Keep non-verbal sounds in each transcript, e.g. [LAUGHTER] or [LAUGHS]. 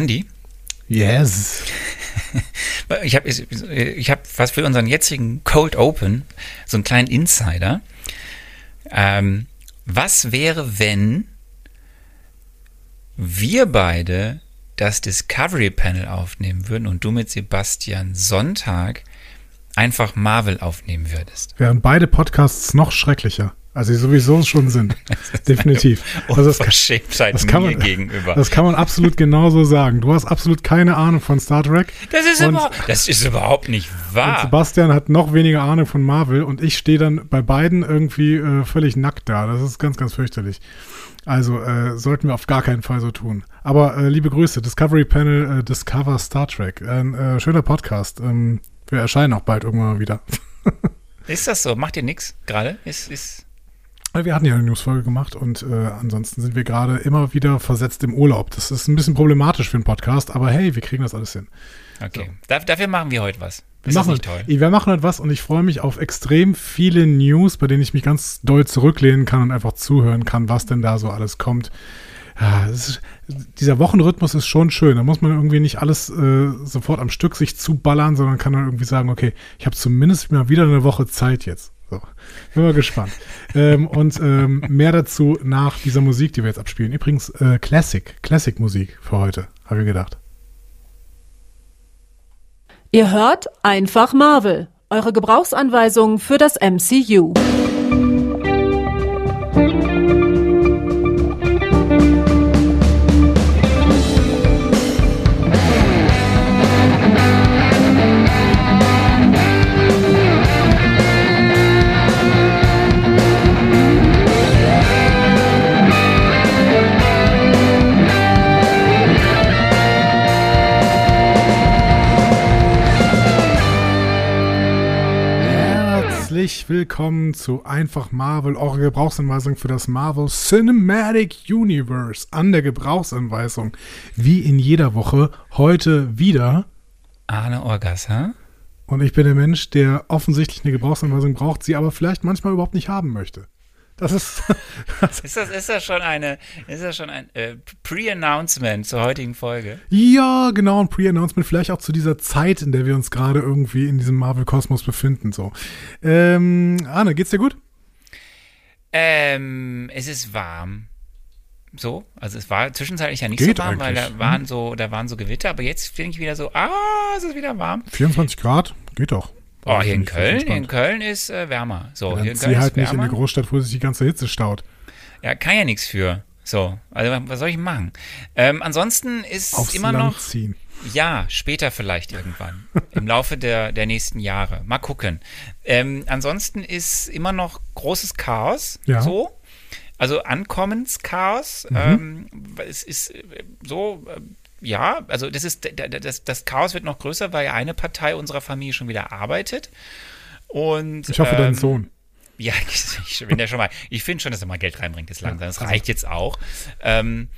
Andi? Yes. Ich [LAUGHS] habe ich hab was für unseren jetzigen Cold Open, so einen kleinen Insider. Ähm, was wäre, wenn wir beide das Discovery Panel aufnehmen würden und du mit Sebastian Sonntag einfach Marvel aufnehmen würdest? Wären beide Podcasts noch schrecklicher. Also sie sowieso schon sind. [LAUGHS] Definitiv. Also das, das kann man, gegenüber. Das kann man absolut genauso sagen. Du hast absolut keine Ahnung von Star Trek. Das ist, überhaupt, das ist überhaupt nicht wahr. Sebastian hat noch weniger Ahnung von Marvel und ich stehe dann bei beiden irgendwie äh, völlig nackt da. Das ist ganz, ganz fürchterlich. Also äh, sollten wir auf gar keinen Fall so tun. Aber äh, liebe Grüße, Discovery Panel, äh, Discover Star Trek. Ein äh, schöner Podcast. Ähm, wir erscheinen auch bald irgendwann mal wieder. [LAUGHS] ist das so? Macht ihr nichts gerade? Ist, ist wir hatten ja eine Newsfolge gemacht und äh, ansonsten sind wir gerade immer wieder versetzt im Urlaub. Das ist ein bisschen problematisch für einen Podcast, aber hey, wir kriegen das alles hin. Okay. So. dafür machen wir heute was. Wir machen, nicht toll? wir machen heute was und ich freue mich auf extrem viele News, bei denen ich mich ganz doll zurücklehnen kann und einfach zuhören kann, was denn da so alles kommt. Ja, ist, dieser Wochenrhythmus ist schon schön. Da muss man irgendwie nicht alles äh, sofort am Stück sich zuballern, sondern kann dann irgendwie sagen, okay, ich habe zumindest mal wieder eine Woche Zeit jetzt. So, bin mal gespannt. ähm, und ähm, mehr dazu nach dieser Musik, die wir jetzt abspielen. Übrigens äh, Classic, Classic-Musik für heute, habe ich gedacht. Ihr hört einfach Marvel, eure Gebrauchsanweisung für das MCU. Herzlich willkommen zu Einfach Marvel, eure Gebrauchsanweisung für das Marvel Cinematic Universe. An der Gebrauchsanweisung, wie in jeder Woche, heute wieder Arne Orgasser. Und ich bin der Mensch, der offensichtlich eine Gebrauchsanweisung braucht, sie aber vielleicht manchmal überhaupt nicht haben möchte. Das ist. [LAUGHS] ist, das, ist das schon eine, ist das schon ein äh, Pre-Announcement zur heutigen Folge? Ja, genau, ein Pre-Announcement, vielleicht auch zu dieser Zeit, in der wir uns gerade irgendwie in diesem Marvel-Kosmos befinden. So. Ähm, Arne, geht's dir gut? Ähm, es ist warm. So, also es war zwischenzeitlich ja nicht Geht so warm, weil da waren so, da waren so Gewitter, aber jetzt finde ich wieder so, ah, es ist wieder warm. 24 Grad, geht doch. Oh, hier in Köln, in Köln ist äh, wärmer. So, ja, hier in Köln halt nicht in eine Großstadt, wo sich die ganze Hitze staut. Ja, kann ja nichts für. So, also was soll ich machen? Ähm, ansonsten ist Aufs immer Land noch. Ziehen. Ja, später vielleicht irgendwann. [LAUGHS] Im Laufe der, der nächsten Jahre. Mal gucken. Ähm, ansonsten ist immer noch großes Chaos. Ja. So. Also Ankommenschaos. Mhm. Ähm, es ist äh, so, äh, ja, also das ist das, das Chaos wird noch größer, weil eine Partei unserer Familie schon wieder arbeitet. Und, ich hoffe, ähm, dein Sohn. Ja, [LAUGHS] ich bin ja schon mal. Ich finde schon, dass er mal Geld reinbringt, das langsam. Das reicht jetzt auch. Ähm,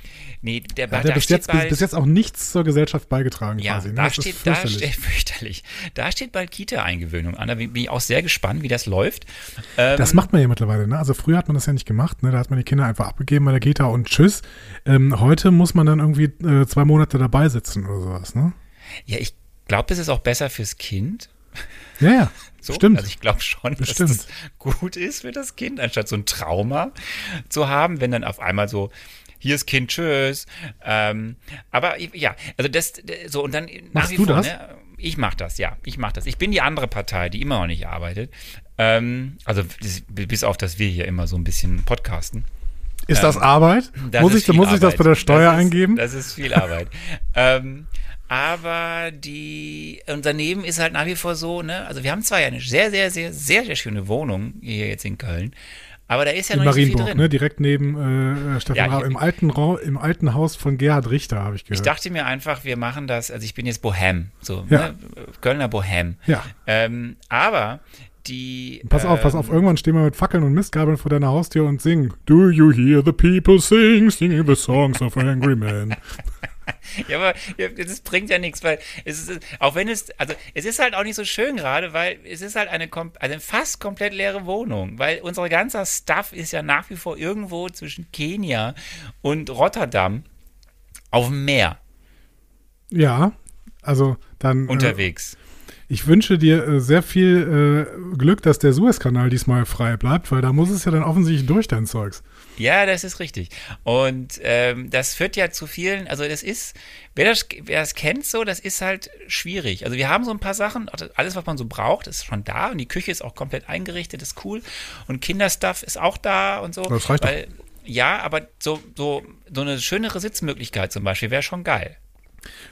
nee, der, ja, der bis, jetzt, bald, bis jetzt auch nichts zur Gesellschaft beigetragen ja, quasi. Ne? Da, steht, da steht [LAUGHS] fürchterlich. Da steht bald Kita-Eingewöhnung an. Da bin ich auch sehr gespannt, wie das läuft. Ähm, das macht man ja mittlerweile. Ne? Also früher hat man das ja nicht gemacht. Ne? Da hat man die Kinder einfach abgegeben bei der Kita und tschüss. Ähm, heute muss man dann irgendwie äh, zwei Monate dabei sitzen oder sowas. Ne? Ja, ich glaube, es ist auch besser fürs Kind. Ja, ja. So? Stimmt. Also ich glaube schon, dass Bestimmt. das gut ist für das Kind, anstatt so ein Trauma zu haben, wenn dann auf einmal so hier ist Kind, tschüss. Ähm, aber ja, also das so und dann Machst wie du vor, das? Ne, ich mache das, ja, ich mache das. Ich bin die andere Partei, die immer noch nicht arbeitet. Ähm, also bis auf, dass wir hier immer so ein bisschen podcasten. Ist das ähm, Arbeit? Das muss ich, muss ich das bei der Steuer das ist, eingeben? Das ist viel Arbeit. [LAUGHS] ähm, aber die Unternehmen ist halt nach wie vor so, ne? Also wir haben zwar ja eine sehr, sehr, sehr, sehr, sehr schöne Wohnung hier jetzt in Köln, aber da ist ja in noch nicht so viel drin. Ne? Direkt neben äh, Stefan ja, im alten, im alten Haus von Gerhard Richter, habe ich gehört. Ich dachte mir einfach, wir machen das, also ich bin jetzt Bohem, so, ja. ne? Kölner Bohem. Ja. Ähm, aber die. Pass auf, ähm, pass auf, ähm, irgendwann stehen wir mit Fackeln und Mistgabeln vor deiner Haustür und singen. Do you hear the people sing, singing the songs of angry men? [LAUGHS] [LAUGHS] ja, aber das bringt ja nichts, weil es ist, auch wenn es, also es ist halt auch nicht so schön gerade, weil es ist halt eine, also eine fast komplett leere Wohnung, weil unser ganzer Stuff ist ja nach wie vor irgendwo zwischen Kenia und Rotterdam auf dem Meer. Ja, also dann. Unterwegs. Äh, ich wünsche dir äh, sehr viel äh, Glück, dass der Suezkanal diesmal frei bleibt, weil da muss es ja dann offensichtlich durch dein Zeugs. Ja, das ist richtig. Und ähm, das führt ja zu vielen, also das ist, wer das, wer das kennt so, das ist halt schwierig. Also wir haben so ein paar Sachen, alles, was man so braucht, ist schon da und die Küche ist auch komplett eingerichtet, ist cool. Und Kinderstuff ist auch da und so. Das reicht weil, doch. Ja, aber so, so, so eine schönere Sitzmöglichkeit zum Beispiel wäre schon geil.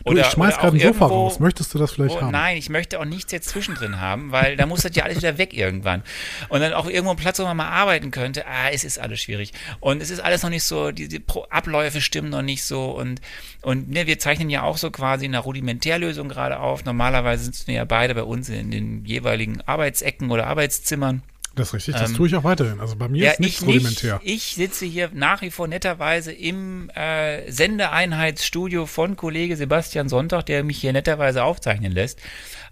Du, oder, ich schmeiß gerade ein Sofa raus. Möchtest du das vielleicht oh, haben? Nein, ich möchte auch nichts jetzt zwischendrin haben, weil da muss das ja alles wieder weg irgendwann. Und dann auch irgendwo ein Platz, wo man mal arbeiten könnte. Ah, es ist alles schwierig. Und es ist alles noch nicht so, die, die Abläufe stimmen noch nicht so. Und, und ne, wir zeichnen ja auch so quasi eine Rudimentärlösung gerade auf. Normalerweise sitzen wir ja beide bei uns in den jeweiligen Arbeitsecken oder Arbeitszimmern. Das ist richtig, das ähm, tue ich auch weiterhin. Also bei mir ja, ist nichts ich rudimentär. ich sitze hier nach wie vor netterweise im äh, Sendeeinheitsstudio von Kollege Sebastian Sonntag, der mich hier netterweise aufzeichnen lässt.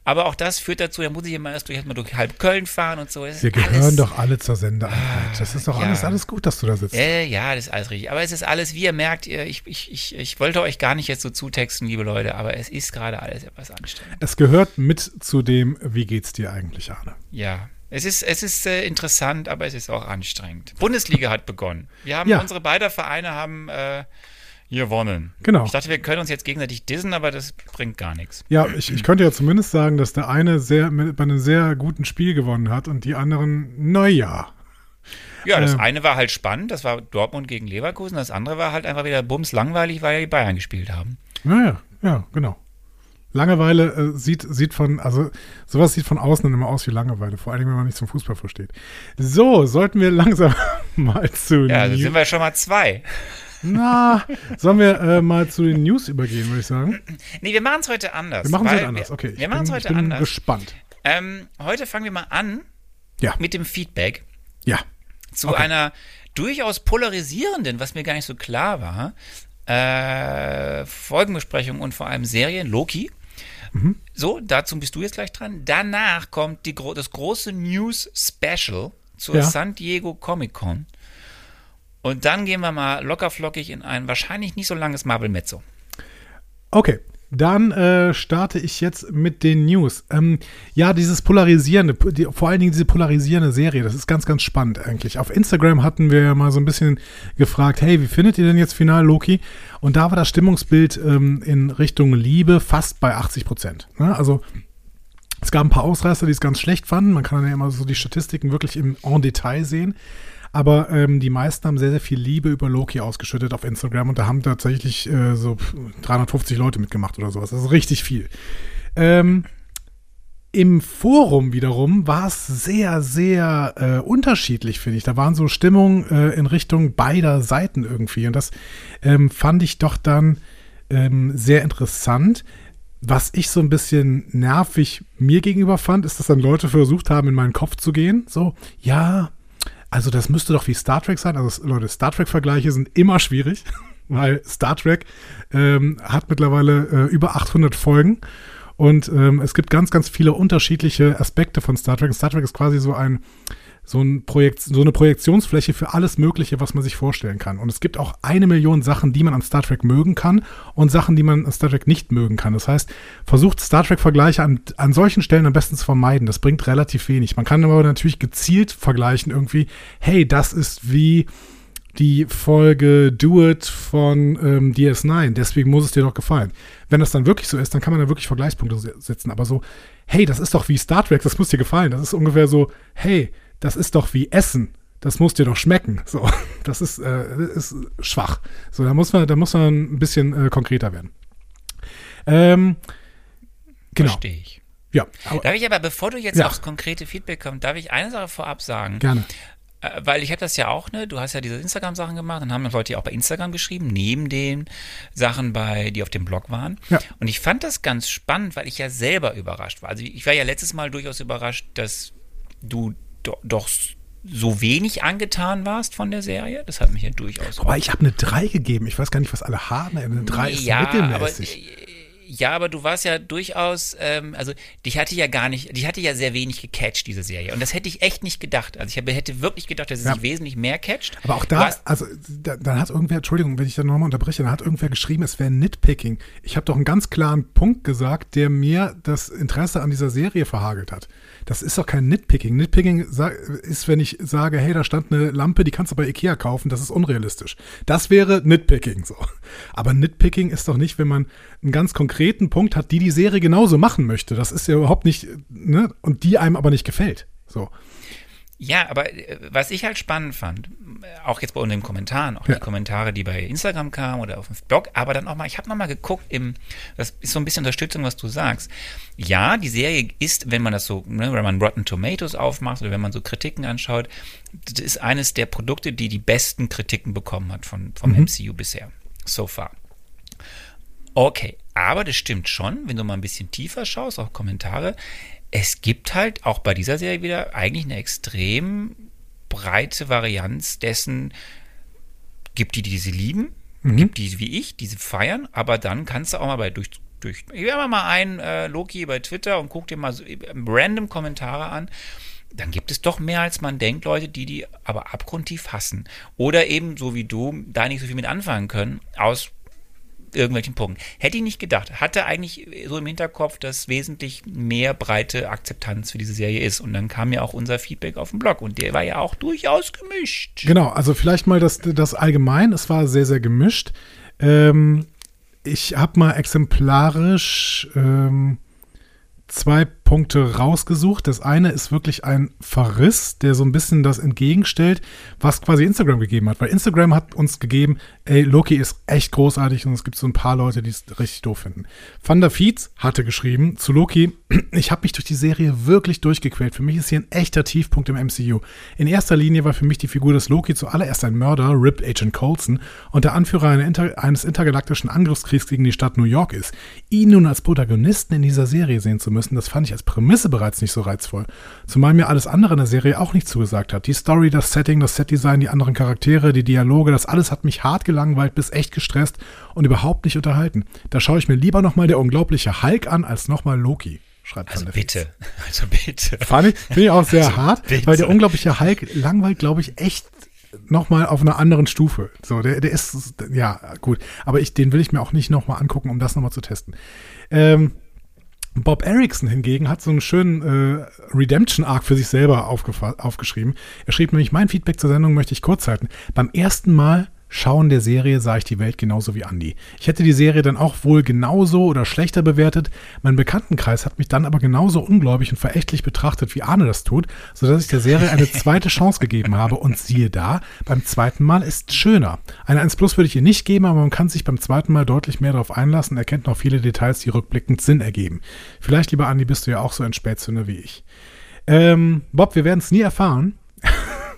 Aber auch das führt dazu, da muss ich immer erst durch, erst durch halb Köln fahren und so. Das Wir gehören alles, doch alle zur Sendeeinheit. Das ist doch ja. alles, alles gut, dass du da sitzt. Äh, ja, das ist alles richtig. Aber es ist alles, wie ihr merkt, ich, ich, ich, ich wollte euch gar nicht jetzt so zutexten, liebe Leute, aber es ist gerade alles etwas anstrengend. Es gehört mit zu dem, wie geht's dir eigentlich, Arne? Ja, es ist, es ist äh, interessant, aber es ist auch anstrengend. Bundesliga hat begonnen. Wir haben ja. unsere beiden Vereine haben äh, gewonnen. Genau. Ich dachte, wir können uns jetzt gegenseitig dissen, aber das bringt gar nichts. Ja, ich, ich könnte ja zumindest sagen, dass der eine sehr mit, bei einem sehr guten Spiel gewonnen hat und die anderen, naja. Ja, das äh, eine war halt spannend, das war Dortmund gegen Leverkusen, das andere war halt einfach wieder bums langweilig, weil ja die Bayern gespielt haben. Naja, ja, genau. Langeweile äh, sieht, sieht von, also sowas sieht von außen immer aus wie Langeweile, vor allem wenn man nicht zum Fußball versteht. So, sollten wir [LAUGHS] langsam mal zu. Ja, da sind wir schon mal zwei. Na, sollen wir äh, mal zu den News übergehen, würde ich sagen? Nee, wir machen es heute anders. Wir machen es heute anders, okay. Wir machen es heute ich bin anders. gespannt. Ähm, heute fangen wir mal an ja. mit dem Feedback. Ja. Zu okay. einer durchaus polarisierenden, was mir gar nicht so klar war, äh, Folgenbesprechung und vor allem Serien, Loki. Mhm. So, dazu bist du jetzt gleich dran. Danach kommt die, das große News Special zur ja. San Diego Comic Con. Und dann gehen wir mal lockerflockig in ein wahrscheinlich nicht so langes Marvel Mezzo. Okay, dann äh, starte ich jetzt mit den News. Ähm, ja, dieses polarisierende, die, vor allen Dingen diese polarisierende Serie, das ist ganz, ganz spannend eigentlich. Auf Instagram hatten wir ja mal so ein bisschen gefragt, hey, wie findet ihr denn jetzt Final Loki? Und da war das Stimmungsbild ähm, in Richtung Liebe fast bei 80 Prozent. Ne? Also es gab ein paar Ausreißer, die es ganz schlecht fanden. Man kann ja immer so die Statistiken wirklich im en Detail sehen. Aber ähm, die meisten haben sehr, sehr viel Liebe über Loki ausgeschüttet auf Instagram und da haben tatsächlich äh, so 350 Leute mitgemacht oder sowas. Das ist richtig viel. Ähm, im Forum wiederum war es sehr, sehr äh, unterschiedlich, finde ich. Da waren so Stimmungen äh, in Richtung beider Seiten irgendwie. Und das ähm, fand ich doch dann ähm, sehr interessant. Was ich so ein bisschen nervig mir gegenüber fand, ist, dass dann Leute versucht haben, in meinen Kopf zu gehen. So, ja, also das müsste doch wie Star Trek sein. Also Leute, Star Trek-Vergleiche sind immer schwierig, [LAUGHS] weil Star Trek ähm, hat mittlerweile äh, über 800 Folgen und ähm, es gibt ganz, ganz viele unterschiedliche Aspekte von Star Trek. Star Trek ist quasi so ein so, ein Projekt, so eine Projektionsfläche für alles Mögliche, was man sich vorstellen kann. Und es gibt auch eine Million Sachen, die man an Star Trek mögen kann und Sachen, die man an Star Trek nicht mögen kann. Das heißt, versucht Star Trek-Vergleiche an, an solchen Stellen am besten zu vermeiden. Das bringt relativ wenig. Man kann aber natürlich gezielt vergleichen irgendwie, hey, das ist wie die Folge Do It von ähm, DS9, deswegen muss es dir doch gefallen. Wenn das dann wirklich so ist, dann kann man da wirklich Vergleichspunkte setzen. Aber so, hey, das ist doch wie Star Trek, das muss dir gefallen. Das ist ungefähr so, hey, das ist doch wie Essen. Das muss dir doch schmecken. So, [LAUGHS] das ist, äh, ist schwach. So, da muss man, da muss man ein bisschen äh, konkreter werden. Ähm, genau. Verstehe ich. Ja. Aber, darf ich aber, bevor du jetzt ja. aufs konkrete Feedback kommst, darf ich eine Sache vorab sagen? Gerne. Äh, weil ich habe das ja auch, ne? Du hast ja diese Instagram-Sachen gemacht, dann haben Leute ja auch bei Instagram geschrieben, neben den Sachen, bei, die auf dem Blog waren. Ja. Und ich fand das ganz spannend, weil ich ja selber überrascht war. Also ich war ja letztes Mal durchaus überrascht, dass du do, doch so wenig angetan warst von der Serie. Das hat mich ja durchaus. Aber ich habe eine 3 gegeben. Ich weiß gar nicht, was alle haben. Eine 3 ist ja, mittelmäßig. Aber, Ja, aber du warst ja durchaus, ähm, also dich hatte ja gar nicht, die hatte ja sehr wenig gecatcht, diese Serie. Und das hätte ich echt nicht gedacht. Also ich hätte wirklich gedacht, dass sie ja. sich wesentlich mehr catcht. Aber auch da, also da, dann hat irgendwer, Entschuldigung, wenn ich da nochmal unterbreche, dann hat irgendwer geschrieben, es wäre Nitpicking. Ich habe doch einen ganz klaren Punkt gesagt, der mir das Interesse an dieser Serie verhagelt hat. Das ist doch kein Nitpicking. Nitpicking ist, wenn ich sage, hey, da stand eine Lampe, die kannst du bei Ikea kaufen, das ist unrealistisch. Das wäre Nitpicking so. Aber Nitpicking ist doch nicht, wenn man einen ganz konkreten Punkt hat, die die Serie genauso machen möchte. Das ist ja überhaupt nicht, ne? Und die einem aber nicht gefällt. So. Ja, aber äh, was ich halt spannend fand, auch jetzt bei unseren Kommentaren, auch ja. die Kommentare, die bei Instagram kamen oder auf dem Blog, aber dann auch mal, ich habe nochmal geguckt, im, das ist so ein bisschen Unterstützung, was du sagst. Ja, die Serie ist, wenn man das so, ne, wenn man Rotten Tomatoes aufmacht oder wenn man so Kritiken anschaut, das ist eines der Produkte, die die besten Kritiken bekommen hat von, vom mhm. MCU bisher, so far. Okay, aber das stimmt schon, wenn du mal ein bisschen tiefer schaust, auch Kommentare, es gibt halt auch bei dieser Serie wieder eigentlich eine extrem breite Varianz dessen, gibt die, die sie lieben, mhm. gibt die wie ich, die sie feiern, aber dann kannst du auch mal bei durch, durch ich werde mal ein äh, Loki bei Twitter und guck dir mal so äh, random Kommentare an. Dann gibt es doch mehr als man denkt, Leute, die die aber abgrundtief hassen. Oder eben, so wie du, da nicht so viel mit anfangen können, aus irgendwelchen Punkten. Hätte ich nicht gedacht. Hatte eigentlich so im Hinterkopf, dass wesentlich mehr breite Akzeptanz für diese Serie ist. Und dann kam ja auch unser Feedback auf dem Blog und der war ja auch durchaus gemischt. Genau, also vielleicht mal das, das allgemein. Es war sehr, sehr gemischt. Ähm, ich habe mal exemplarisch ähm, zwei Punkte rausgesucht. Das eine ist wirklich ein Verriss, der so ein bisschen das entgegenstellt, was quasi Instagram gegeben hat. Weil Instagram hat uns gegeben, ey, Loki ist echt großartig und es gibt so ein paar Leute, die es richtig doof finden. Van Fietz hatte geschrieben zu Loki, [CLEARS THROAT] ich habe mich durch die Serie wirklich durchgequält. Für mich ist hier ein echter Tiefpunkt im MCU. In erster Linie war für mich die Figur des Loki zuallererst ein Mörder, Rip Agent Coulson, und der Anführer eines intergalaktischen Angriffskriegs gegen die Stadt New York ist. Ihn nun als Protagonisten in dieser Serie sehen zu müssen, das fand ich als Prämisse bereits nicht so reizvoll. Zumal mir alles andere in der Serie auch nicht zugesagt hat. Die Story, das Setting, das Setdesign, die anderen Charaktere, die Dialoge, das alles hat mich hart gelangweilt bis echt gestresst und überhaupt nicht unterhalten. Da schaue ich mir lieber nochmal der unglaubliche Hulk an, als nochmal Loki schreibt Also bitte, [LAUGHS] also bitte. Fand ich, finde ich auch sehr also hart, bitte. weil der unglaubliche Hulk langweilt, glaube ich, echt nochmal auf einer anderen Stufe. So, der, der ist, ja, gut. Aber ich, den will ich mir auch nicht nochmal angucken, um das nochmal zu testen. Ähm, Bob Erickson hingegen hat so einen schönen äh, Redemption-Arc für sich selber aufgeschrieben. Er schrieb nämlich, mein Feedback zur Sendung möchte ich kurz halten. Beim ersten Mal Schauen der Serie sah ich die Welt genauso wie Andy. Ich hätte die Serie dann auch wohl genauso oder schlechter bewertet. Mein Bekanntenkreis hat mich dann aber genauso ungläubig und verächtlich betrachtet, wie Arne das tut, sodass ich der Serie eine [LAUGHS] zweite Chance gegeben habe. Und siehe da, beim zweiten Mal ist schöner. Eine 1 Plus würde ich ihr nicht geben, aber man kann sich beim zweiten Mal deutlich mehr darauf einlassen, erkennt noch viele Details, die rückblickend Sinn ergeben. Vielleicht, lieber Andi, bist du ja auch so ein Spätzünder wie ich. Ähm, Bob, wir werden es nie erfahren.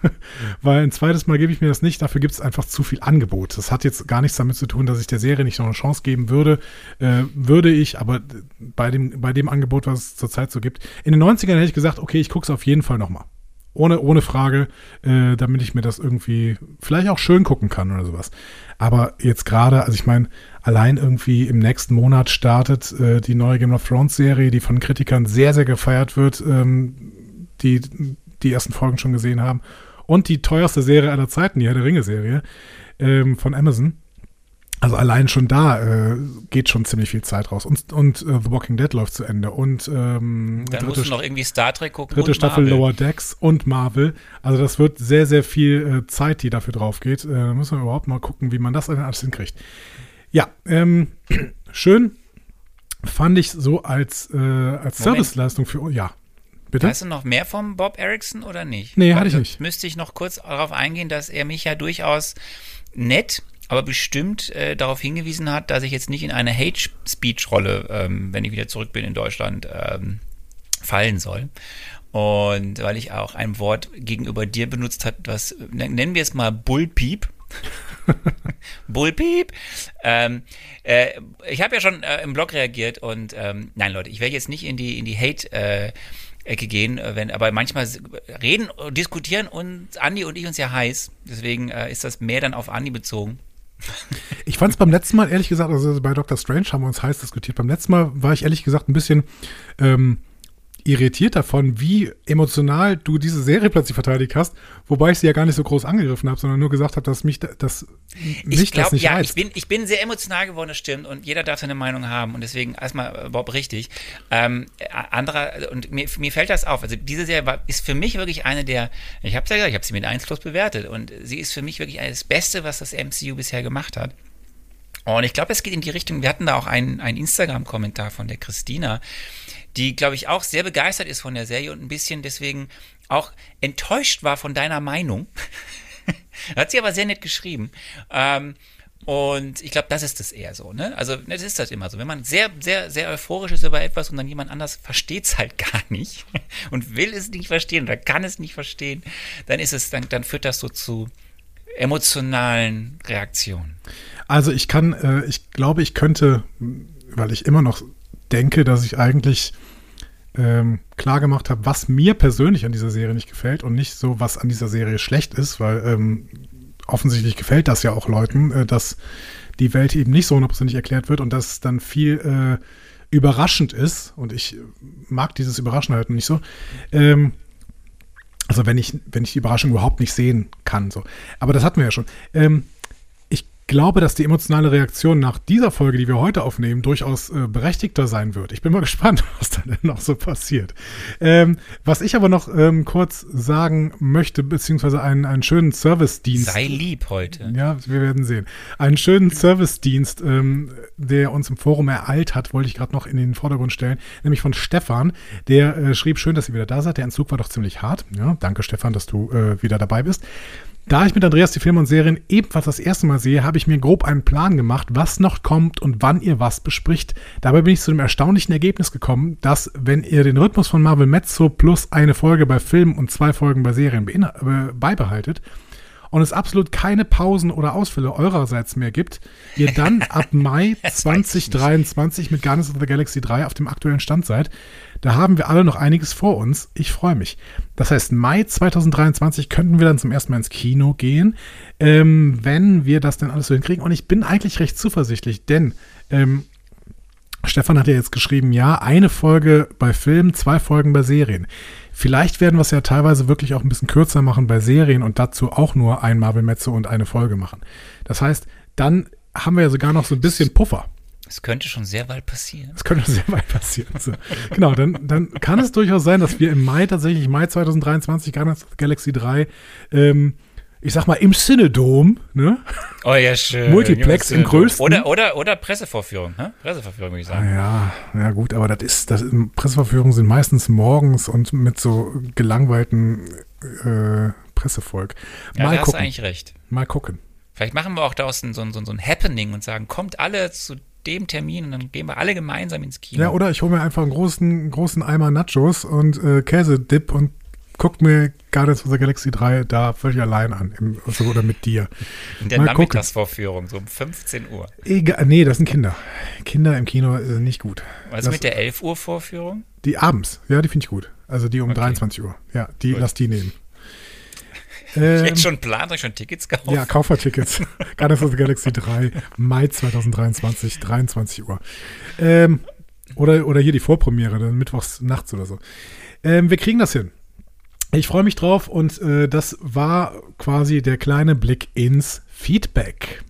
[LAUGHS] Weil ein zweites Mal gebe ich mir das nicht. Dafür gibt es einfach zu viel Angebot. Das hat jetzt gar nichts damit zu tun, dass ich der Serie nicht noch eine Chance geben würde. Äh, würde ich, aber bei dem, bei dem Angebot, was es zurzeit so gibt. In den 90ern hätte ich gesagt, okay, ich gucke es auf jeden Fall nochmal. Ohne, ohne Frage, äh, damit ich mir das irgendwie vielleicht auch schön gucken kann oder sowas. Aber jetzt gerade, also ich meine, allein irgendwie im nächsten Monat startet äh, die neue Game of Thrones Serie, die von Kritikern sehr, sehr gefeiert wird, ähm, die die ersten Folgen schon gesehen haben und die teuerste Serie aller Zeiten, die Herr der Ringe-Serie ähm, von Amazon. Also allein schon da äh, geht schon ziemlich viel Zeit raus. Und, und äh, The Walking Dead läuft zu Ende. Und ähm, dann musst du noch irgendwie Star Trek gucken. Dritte Staffel Marvel. Lower Decks und Marvel. Also das wird sehr, sehr viel äh, Zeit, die dafür drauf geht. Äh, da müssen wir überhaupt mal gucken, wie man das alles hinkriegt. Ja, ähm, [CLEARS THROAT] schön fand ich so als, äh, als Serviceleistung für, ja, Bitte? Weißt du noch mehr vom Bob Erickson oder nicht? Nee, hatte ich nicht. Müsste ich noch kurz darauf eingehen, dass er mich ja durchaus nett, aber bestimmt äh, darauf hingewiesen hat, dass ich jetzt nicht in eine Hate-Speech-Rolle, ähm, wenn ich wieder zurück bin in Deutschland, ähm, fallen soll. Und weil ich auch ein Wort gegenüber dir benutzt habe, was nennen wir es mal Bullpiep. [LAUGHS] Bullpiep. Ähm, äh, ich habe ja schon äh, im Blog reagiert und ähm, nein, Leute, ich werde jetzt nicht in die in die Hate äh, Ecke gehen, äh, wenn, aber manchmal reden, diskutieren und Andi und ich uns ja heiß. Deswegen äh, ist das mehr dann auf Andi bezogen. [LAUGHS] Ich fand es beim letzten Mal, ehrlich gesagt, also bei Dr. Strange haben wir uns heiß diskutiert. Beim letzten Mal war ich ehrlich gesagt ein bisschen ähm, irritiert davon, wie emotional du diese Serie plötzlich verteidigt hast, wobei ich sie ja gar nicht so groß angegriffen habe, sondern nur gesagt habe, dass mich, dass mich ich glaub, das nicht ja, reizt. Ich bin, ich bin sehr emotional geworden, das stimmt, und jeder darf seine Meinung haben und deswegen erstmal überhaupt richtig. Ähm, anderer, und mir, mir fällt das auf, also diese Serie war, ist für mich wirklich eine der, ich habe ja gesagt, ich habe sie mit 1 plus bewertet und sie ist für mich wirklich das Beste, was das MCU bisher gemacht hat. Und ich glaube, es geht in die Richtung, wir hatten da auch einen, einen Instagram-Kommentar von der Christina, die, glaube ich, auch sehr begeistert ist von der Serie und ein bisschen deswegen auch enttäuscht war von deiner Meinung. [LAUGHS] Hat sie aber sehr nett geschrieben. Ähm, und ich glaube, das ist es eher so, ne? Also, das ist das immer so. Wenn man sehr, sehr, sehr euphorisch ist über etwas und dann jemand anders versteht es halt [LAUGHS] gar nicht und will es nicht verstehen oder kann es nicht verstehen, dann ist es, dann, dann führt das so zu emotionalen Reaktionen. Also ich kann, äh, ich glaube, ich könnte, weil ich immer noch denke, dass ich eigentlich ähm, klar gemacht habe, was mir persönlich an dieser Serie nicht gefällt und nicht so, was an dieser Serie schlecht ist, weil ähm, offensichtlich gefällt das ja auch Leuten, äh, dass die Welt eben nicht so hundertprozentig erklärt wird und dass dann viel äh, überraschend ist und ich mag dieses Überraschen halt nicht so. Ähm, also wenn ich, wenn ich die Überraschung überhaupt nicht sehen kann. So. Aber das hatten wir ja schon. Ähm, glaube, dass die emotionale Reaktion nach dieser Folge, die wir heute aufnehmen, durchaus äh, berechtigter sein wird. Ich bin mal [LAUGHS] gespannt, was da denn noch so passiert. Ähm, was ich aber noch ähm, kurz sagen möchte, beziehungsweise einen, einen schönen Service-Dienst. Sei lieb heute. Ja, wir werden sehen. Einen schönen Service-Dienst, ähm, der uns im Forum ereilt hat, wollte ich gerade noch in den Vordergrund stellen, nämlich von Stefan. Der äh, schrieb schön, dass ihr wieder da seid. Der Entzug war doch ziemlich hart. Ja, danke Stefan, dass du äh, wieder dabei bist. Da ich mit Andreas die Filme und Serien ebenfalls das erste Mal sehe, habe ich mir grob einen Plan gemacht, was noch kommt und wann ihr was bespricht. Dabei bin ich zu dem erstaunlichen Ergebnis gekommen, dass, wenn ihr den Rhythmus von Marvel Mezzo plus eine Folge bei Filmen und zwei Folgen bei Serien äh, beibehaltet, und es absolut keine Pausen oder Ausfälle eurerseits mehr gibt, ihr dann [LAUGHS] ab Mai 2023 mit Guardians of the Galaxy 3 auf dem aktuellen Stand seid. Da haben wir alle noch einiges vor uns. Ich freue mich. Das heißt, Mai 2023 könnten wir dann zum ersten Mal ins Kino gehen, ähm, wenn wir das dann alles so hinkriegen. Und ich bin eigentlich recht zuversichtlich, denn ähm, Stefan hat ja jetzt geschrieben, ja, eine Folge bei Filmen, zwei Folgen bei Serien. Vielleicht werden wir es ja teilweise wirklich auch ein bisschen kürzer machen bei Serien und dazu auch nur ein Marvel Metze und eine Folge machen. Das heißt, dann haben wir ja sogar noch so ein bisschen Puffer. Es könnte schon sehr bald passieren. Es könnte [LAUGHS] sehr bald passieren. So. genau, dann, dann kann es durchaus sein, dass wir im Mai tatsächlich, Mai 2023, Guardians Galaxy 3, ähm, ich sag mal, im Cinedom, ne? Oh ja, schön. Multiplex im größten. Oder, oder, oder Pressevorführung, ne? Pressevorführung, würde ich sagen. Ja, ja, gut, aber das ist, das, Pressevorführungen sind meistens morgens und mit so gelangweilten äh, Pressevolk. Mal ja, da gucken. hast du eigentlich recht. Mal gucken. Vielleicht machen wir auch daraus so, so, so ein Happening und sagen, kommt alle zu dem Termin und dann gehen wir alle gemeinsam ins Kino. Ja, oder ich hole mir einfach einen großen, großen Eimer Nachos und äh, Käsedip und guck mir Guardians of the Galaxy 3 da völlig allein an. Im, also, oder mit dir. In der Mal Nachmittagsvorführung, so um 15 Uhr. Egal, nee, das sind Kinder. Kinder im Kino ist nicht gut. Was lass, mit der 11 Uhr Vorführung? Die abends, ja, die finde ich gut. Also die um okay. 23 Uhr. Ja, die gut. lass die nehmen. [LAUGHS] Ähm, Jetzt schon plant, euch schon Tickets kaufen? Ja, Kaufertickets. [LAUGHS] Guardians of the Galaxy 3, Mai 2023, 23 Uhr. Ähm, oder, oder hier die Vorpremiere, dann mittwochs nachts oder so. Ähm, wir kriegen das hin. Ich freue mich drauf und äh, das war quasi der kleine Blick ins Feedback.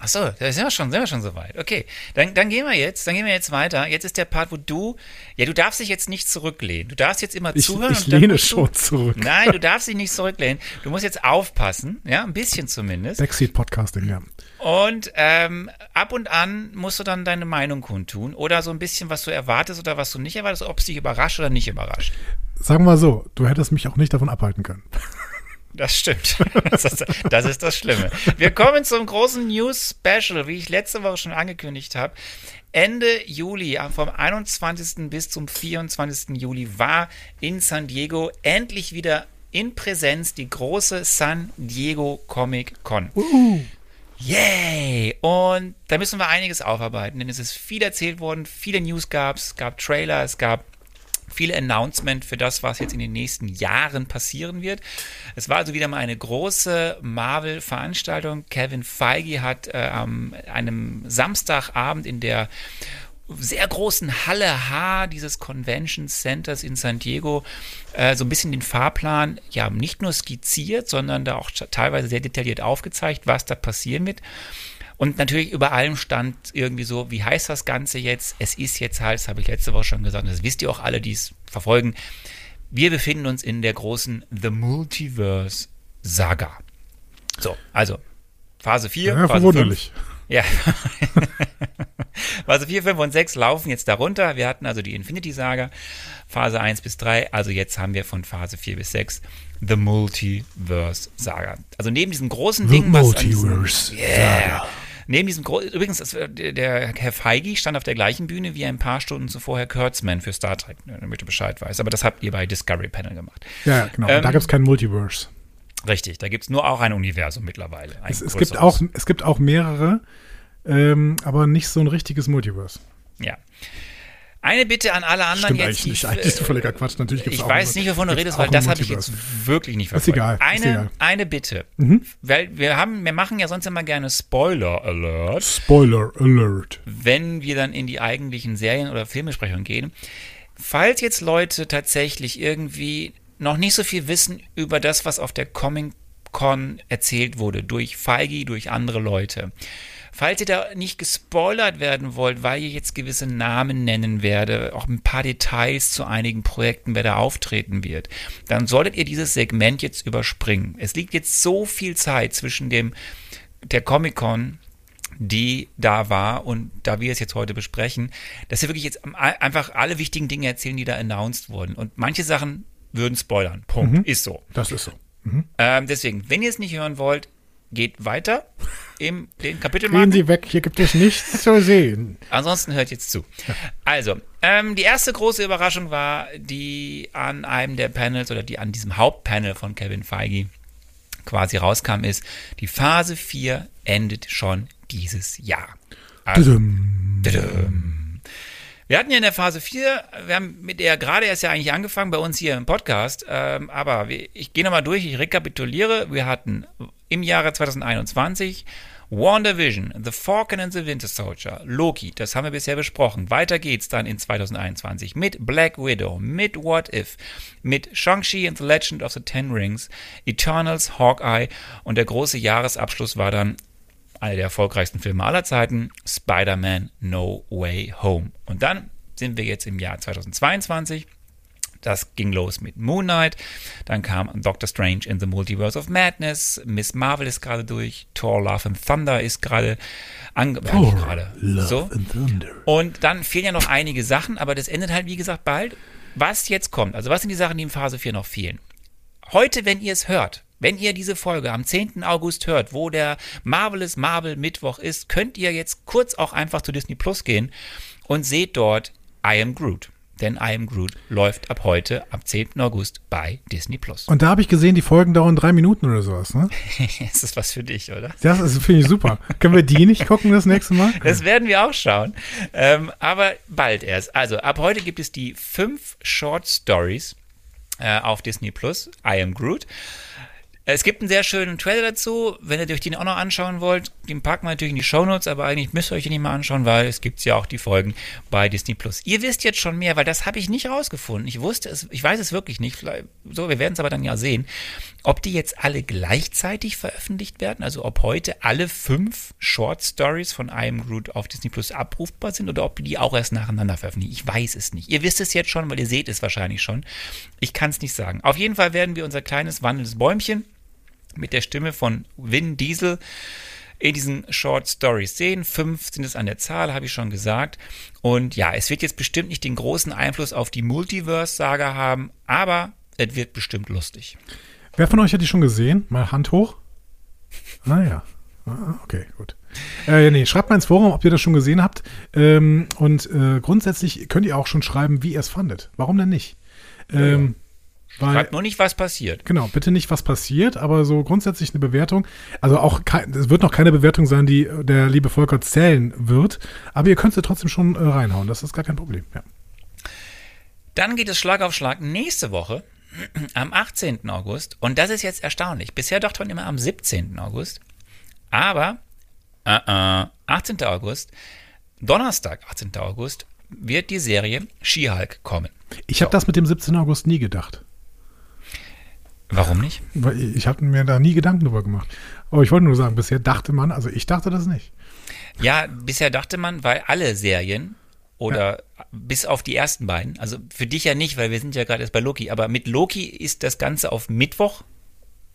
Achso, da sind wir schon, sind wir schon soweit. Okay, dann, dann gehen wir jetzt, dann gehen wir jetzt weiter. Jetzt ist der Part, wo du, ja, du darfst dich jetzt nicht zurücklehnen. Du darfst jetzt immer ich, zuhören. Ich lehne schon du, zurück. Nein, du [LAUGHS] darfst dich nicht zurücklehnen. Du musst jetzt aufpassen, ja, ein bisschen zumindest. Backseat Podcasting, ja. Und ähm, ab und an musst du dann deine Meinung kundtun oder so ein bisschen, was du erwartest oder was du nicht erwartest, ob es dich überrascht oder nicht überrascht. Sagen wir so, du hättest mich auch nicht davon abhalten können. Das stimmt. Das ist, das ist, das Schlimme. Wir kommen zum großen News Special, wie ich letzte Woche schon angekündigt habe. Ende Juli, vom 21. bis zum 24. Juli, war in San Diego endlich wieder in Präsenz die große San Diego Comic Con. Uh. Yay! Und da müssen wir einiges aufarbeiten, denn es ist viel erzählt worden, viele News gab es, gab Trailer, es gab viele Announcement für das, was jetzt in den nächsten Jahren passieren wird. Es war also wieder mal eine große Marvel-Veranstaltung. Kevin Feige hat äh, am einem Samstagabend in der sehr großen Halle H dieses Convention Centers in San Diego äh, so ein bisschen den Fahrplan ja nicht nur skizziert, sondern da auch teilweise sehr detailliert aufgezeigt, was da passieren wird. Und natürlich über allem stand irgendwie so, wie heißt das Ganze jetzt? Es ist jetzt halt, das habe ich letzte Woche schon gesagt, das wisst ihr auch alle, die es verfolgen. Wir befinden uns in der großen The Multiverse Saga. So, also Phase 4. Ja, Phase verwunderlich. 5. Ja. [LAUGHS] Phase 4, 5 und 6 laufen jetzt darunter. Wir hatten also die Infinity Saga, Phase 1 bis 3. Also jetzt haben wir von Phase 4 bis 6 The Multiverse Saga. Also neben diesem großen The Ding, was Multiverse Yeah. Neben diesem Gro übrigens, das, der, der Herr Feige stand auf der gleichen Bühne wie ein paar Stunden zuvor Herr Kurtzman für Star Trek, damit du Bescheid weißt. Aber das habt ihr bei Discovery Panel gemacht. Ja, genau. Ähm, da gibt es kein Multiverse. Richtig, da gibt es nur auch ein Universum mittlerweile. Ein Es, es, gibt auch, es gibt auch mehrere, ähm, aber nicht so ein richtiges Multiverse. Ja. Eine Bitte an alle anderen Stimmt jetzt. eigentlich nicht. Eigentlich ist völliger Quatsch. Natürlich gibt's ich auch weiß nicht, wovon du redest, weil das habe ich jetzt wirklich nicht Ist verfolgt. egal, ist Eine, egal. Mhm. eine Bitte. Weil wir haben, wir machen ja sonst immer gerne Spoiler Alert, Spoiler Alert. wenn wir dann in die eigentlichen Serien- oder Filmbesprechungen gehen. Falls jetzt Leute tatsächlich irgendwie noch nicht so viel wissen über das, was auf der Comic Con erzählt wurde, durch Feige, durch andere Leute. Falls ihr da nicht gespoilert werden wollt, weil ich jetzt gewisse Namen nennen werde, auch ein paar Details zu einigen Projekten, wer da auftreten wird, dann solltet ihr dieses Segment jetzt überspringen. Es liegt jetzt so viel Zeit zwischen dem der Comic-Con die da war und da wir es jetzt heute besprechen, dass wir wirklich jetzt einfach alle wichtigen Dinge erzählen, die da announced wurden. Und manche Sachen würden spoilern. Punkt. Ist so. Das ist so. Ähm, deswegen, wenn ihr es nicht hören wollt, geht weiter im den Gehen Kapitelmarken. Sie weg, hier gibt es nichts zu sehen. Ansonsten hört jetzt zu. Also, ähm, die erste große Überraschung war, die an einem der Panels oder die an diesem Hauptpanel von Kevin Feige quasi rauskam, ist, die Phase 4 endet schon dieses Jahr. Also, Tudum. Tudum. Wir hatten ja in der Phase 4, wir haben mit der gerade erst ja eigentlich angefangen bei uns hier im Podcast, ähm, aber ich gehe nochmal durch, ich rekapituliere. Wir hatten im Jahre 2021 WandaVision, The Falcon and the Winter Soldier, Loki, das haben wir bisher besprochen. Weiter geht's dann in 2021 mit Black Widow, mit What If, mit Shang-Chi and the Legend of the Ten Rings, Eternals, Hawkeye und der große Jahresabschluss war dann einer der erfolgreichsten Filme aller Zeiten, Spider-Man No Way Home. Und dann sind wir jetzt im Jahr 2022. Das ging los mit Moon Knight, dann kam Doctor Strange in the Multiverse of Madness, Miss Marvel ist gerade durch, Thor Love and Thunder ist gerade ange äh, so. Und dann fehlen ja noch einige Sachen, aber das endet halt, wie gesagt, bald. Was jetzt kommt, also was sind die Sachen, die in Phase 4 noch fehlen? Heute, wenn ihr es hört, wenn ihr diese Folge am 10. August hört, wo der Marvelous Marvel Mittwoch ist, könnt ihr jetzt kurz auch einfach zu Disney Plus gehen und seht dort I Am Groot. Denn I Am Groot läuft ab heute, am 10. August, bei Disney Plus. Und da habe ich gesehen, die Folgen dauern drei Minuten oder sowas, ne? [LAUGHS] ist das was für dich, oder? Das ist- finde ich super. Können wir die nicht gucken das nächste Mal? Das werden wir auch schauen. Ähm, aber bald erst. Also ab heute gibt es die fünf Short Stories äh, auf Disney Plus. I am Groot. Es gibt einen sehr schönen Trailer dazu. Wenn ihr euch den auch noch anschauen wollt, den packen wir natürlich in die Shownotes, aber eigentlich müsst ihr euch den nicht mal anschauen, weil es gibt ja auch die Folgen bei Disney Plus. Ihr wisst jetzt schon mehr, weil das habe ich nicht rausgefunden. Ich wusste es, ich weiß es wirklich nicht. So, wir werden es aber dann ja sehen, ob die jetzt alle gleichzeitig veröffentlicht werden, also ob heute alle fünf Short Stories von Am Groot auf Disney Plus abrufbar sind oder ob die auch erst nacheinander veröffentlichen. Ich weiß es nicht. Ihr wisst es jetzt schon, weil ihr seht es wahrscheinlich schon. Ich kann es nicht sagen. Auf jeden Fall werden wir unser kleines wandelndes Bäumchen mit der Stimme von Vin Diesel in diesen Short Stories sehen. Fünf sind es an der Zahl, habe ich schon gesagt. Und ja, es wird jetzt bestimmt nicht den großen Einfluss auf die Multiverse-Saga haben, aber es wird bestimmt lustig. Wer von euch hat die schon gesehen? Mal Hand hoch. Ah ja. Ah, okay, gut. Äh, nee, schreibt mal ins Forum, ob ihr das schon gesehen habt. Ähm, und äh, grundsätzlich könnt ihr auch schon schreiben, wie ihr es fandet. Warum denn nicht? Ähm, weil, Fragt nur nicht, was passiert. Genau, bitte nicht, was passiert, aber so grundsätzlich eine Bewertung. Also auch, es wird noch keine Bewertung sein, die der liebe Volker zählen wird, aber ihr könnt sie trotzdem schon äh, reinhauen. Das ist gar kein Problem. Ja. Dann geht es Schlag auf Schlag nächste Woche [CLEARS THROAT] am 18. August. Und das ist jetzt erstaunlich. Bisher dachte man immer am 17. August. Aber uh -uh, 18. August, Donnerstag, 18. August, wird die Serie She-Hulk kommen. Ich habe das mit dem 17. August nie gedacht. Warum nicht? Weil ich habe mir da nie Gedanken drüber gemacht. Aber ich wollte nur sagen, bisher dachte man, also ich dachte das nicht. Ja, bisher dachte man, weil alle Serien oder ja. bis auf die ersten beiden, also für dich ja nicht, weil wir sind ja gerade erst bei Loki, aber mit Loki ist das Ganze auf Mittwoch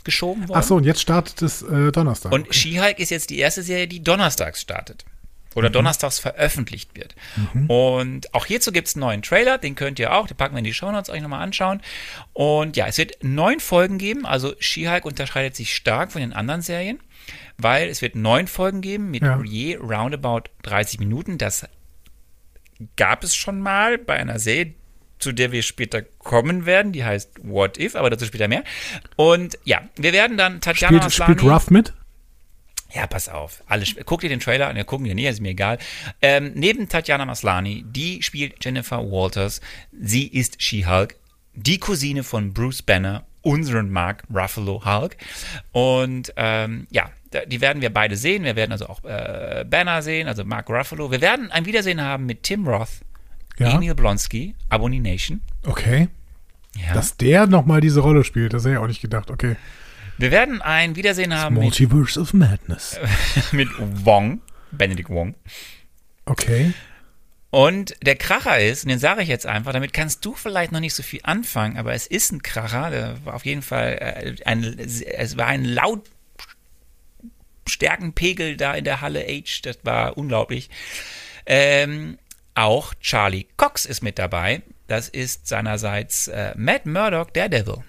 geschoben worden. Ach so, und jetzt startet es äh, Donnerstag. Und okay. She-Hulk ist jetzt die erste Serie, die donnerstags startet. Oder mhm. donnerstags veröffentlicht wird. Mhm. Und auch hierzu gibt es einen neuen Trailer, den könnt ihr auch, den packen wir in die Show Notes euch nochmal anschauen. Und ja, es wird neun Folgen geben, also She-Hulk unterscheidet sich stark von den anderen Serien, weil es wird neun Folgen geben mit ja. je roundabout 30 Minuten. Das gab es schon mal bei einer Serie, zu der wir später kommen werden. Die heißt What If, aber dazu später mehr. Und ja, wir werden dann Tatjana spielt, Aslani, spielt Ruff mit? Ja, pass auf. Alle, guck dir den Trailer an, ja, gucken dir nicht, ist mir egal. Ähm, neben Tatjana Maslani, die spielt Jennifer Walters. Sie ist She-Hulk, die Cousine von Bruce Banner, unseren Mark Ruffalo Hulk. Und ähm, ja, die werden wir beide sehen. Wir werden also auch äh, Banner sehen, also Mark Ruffalo. Wir werden ein Wiedersehen haben mit Tim Roth, ja. Emil Blonsky, Abomination. Okay. Ja. Dass der nochmal diese Rolle spielt, das hätte ich auch nicht gedacht. Okay. Wir werden ein Wiedersehen haben. Multiverse mit, of Madness. [LAUGHS] mit Wong, Benedict Wong. Okay. Und der Kracher ist, und den sage ich jetzt einfach, damit kannst du vielleicht noch nicht so viel anfangen, aber es ist ein Kracher, der war auf jeden Fall äh, ein, es war ein laut Stärkenpegel da in der Halle H, das war unglaublich. Ähm, auch Charlie Cox ist mit dabei. Das ist seinerseits äh, Matt Murdock, Daredevil.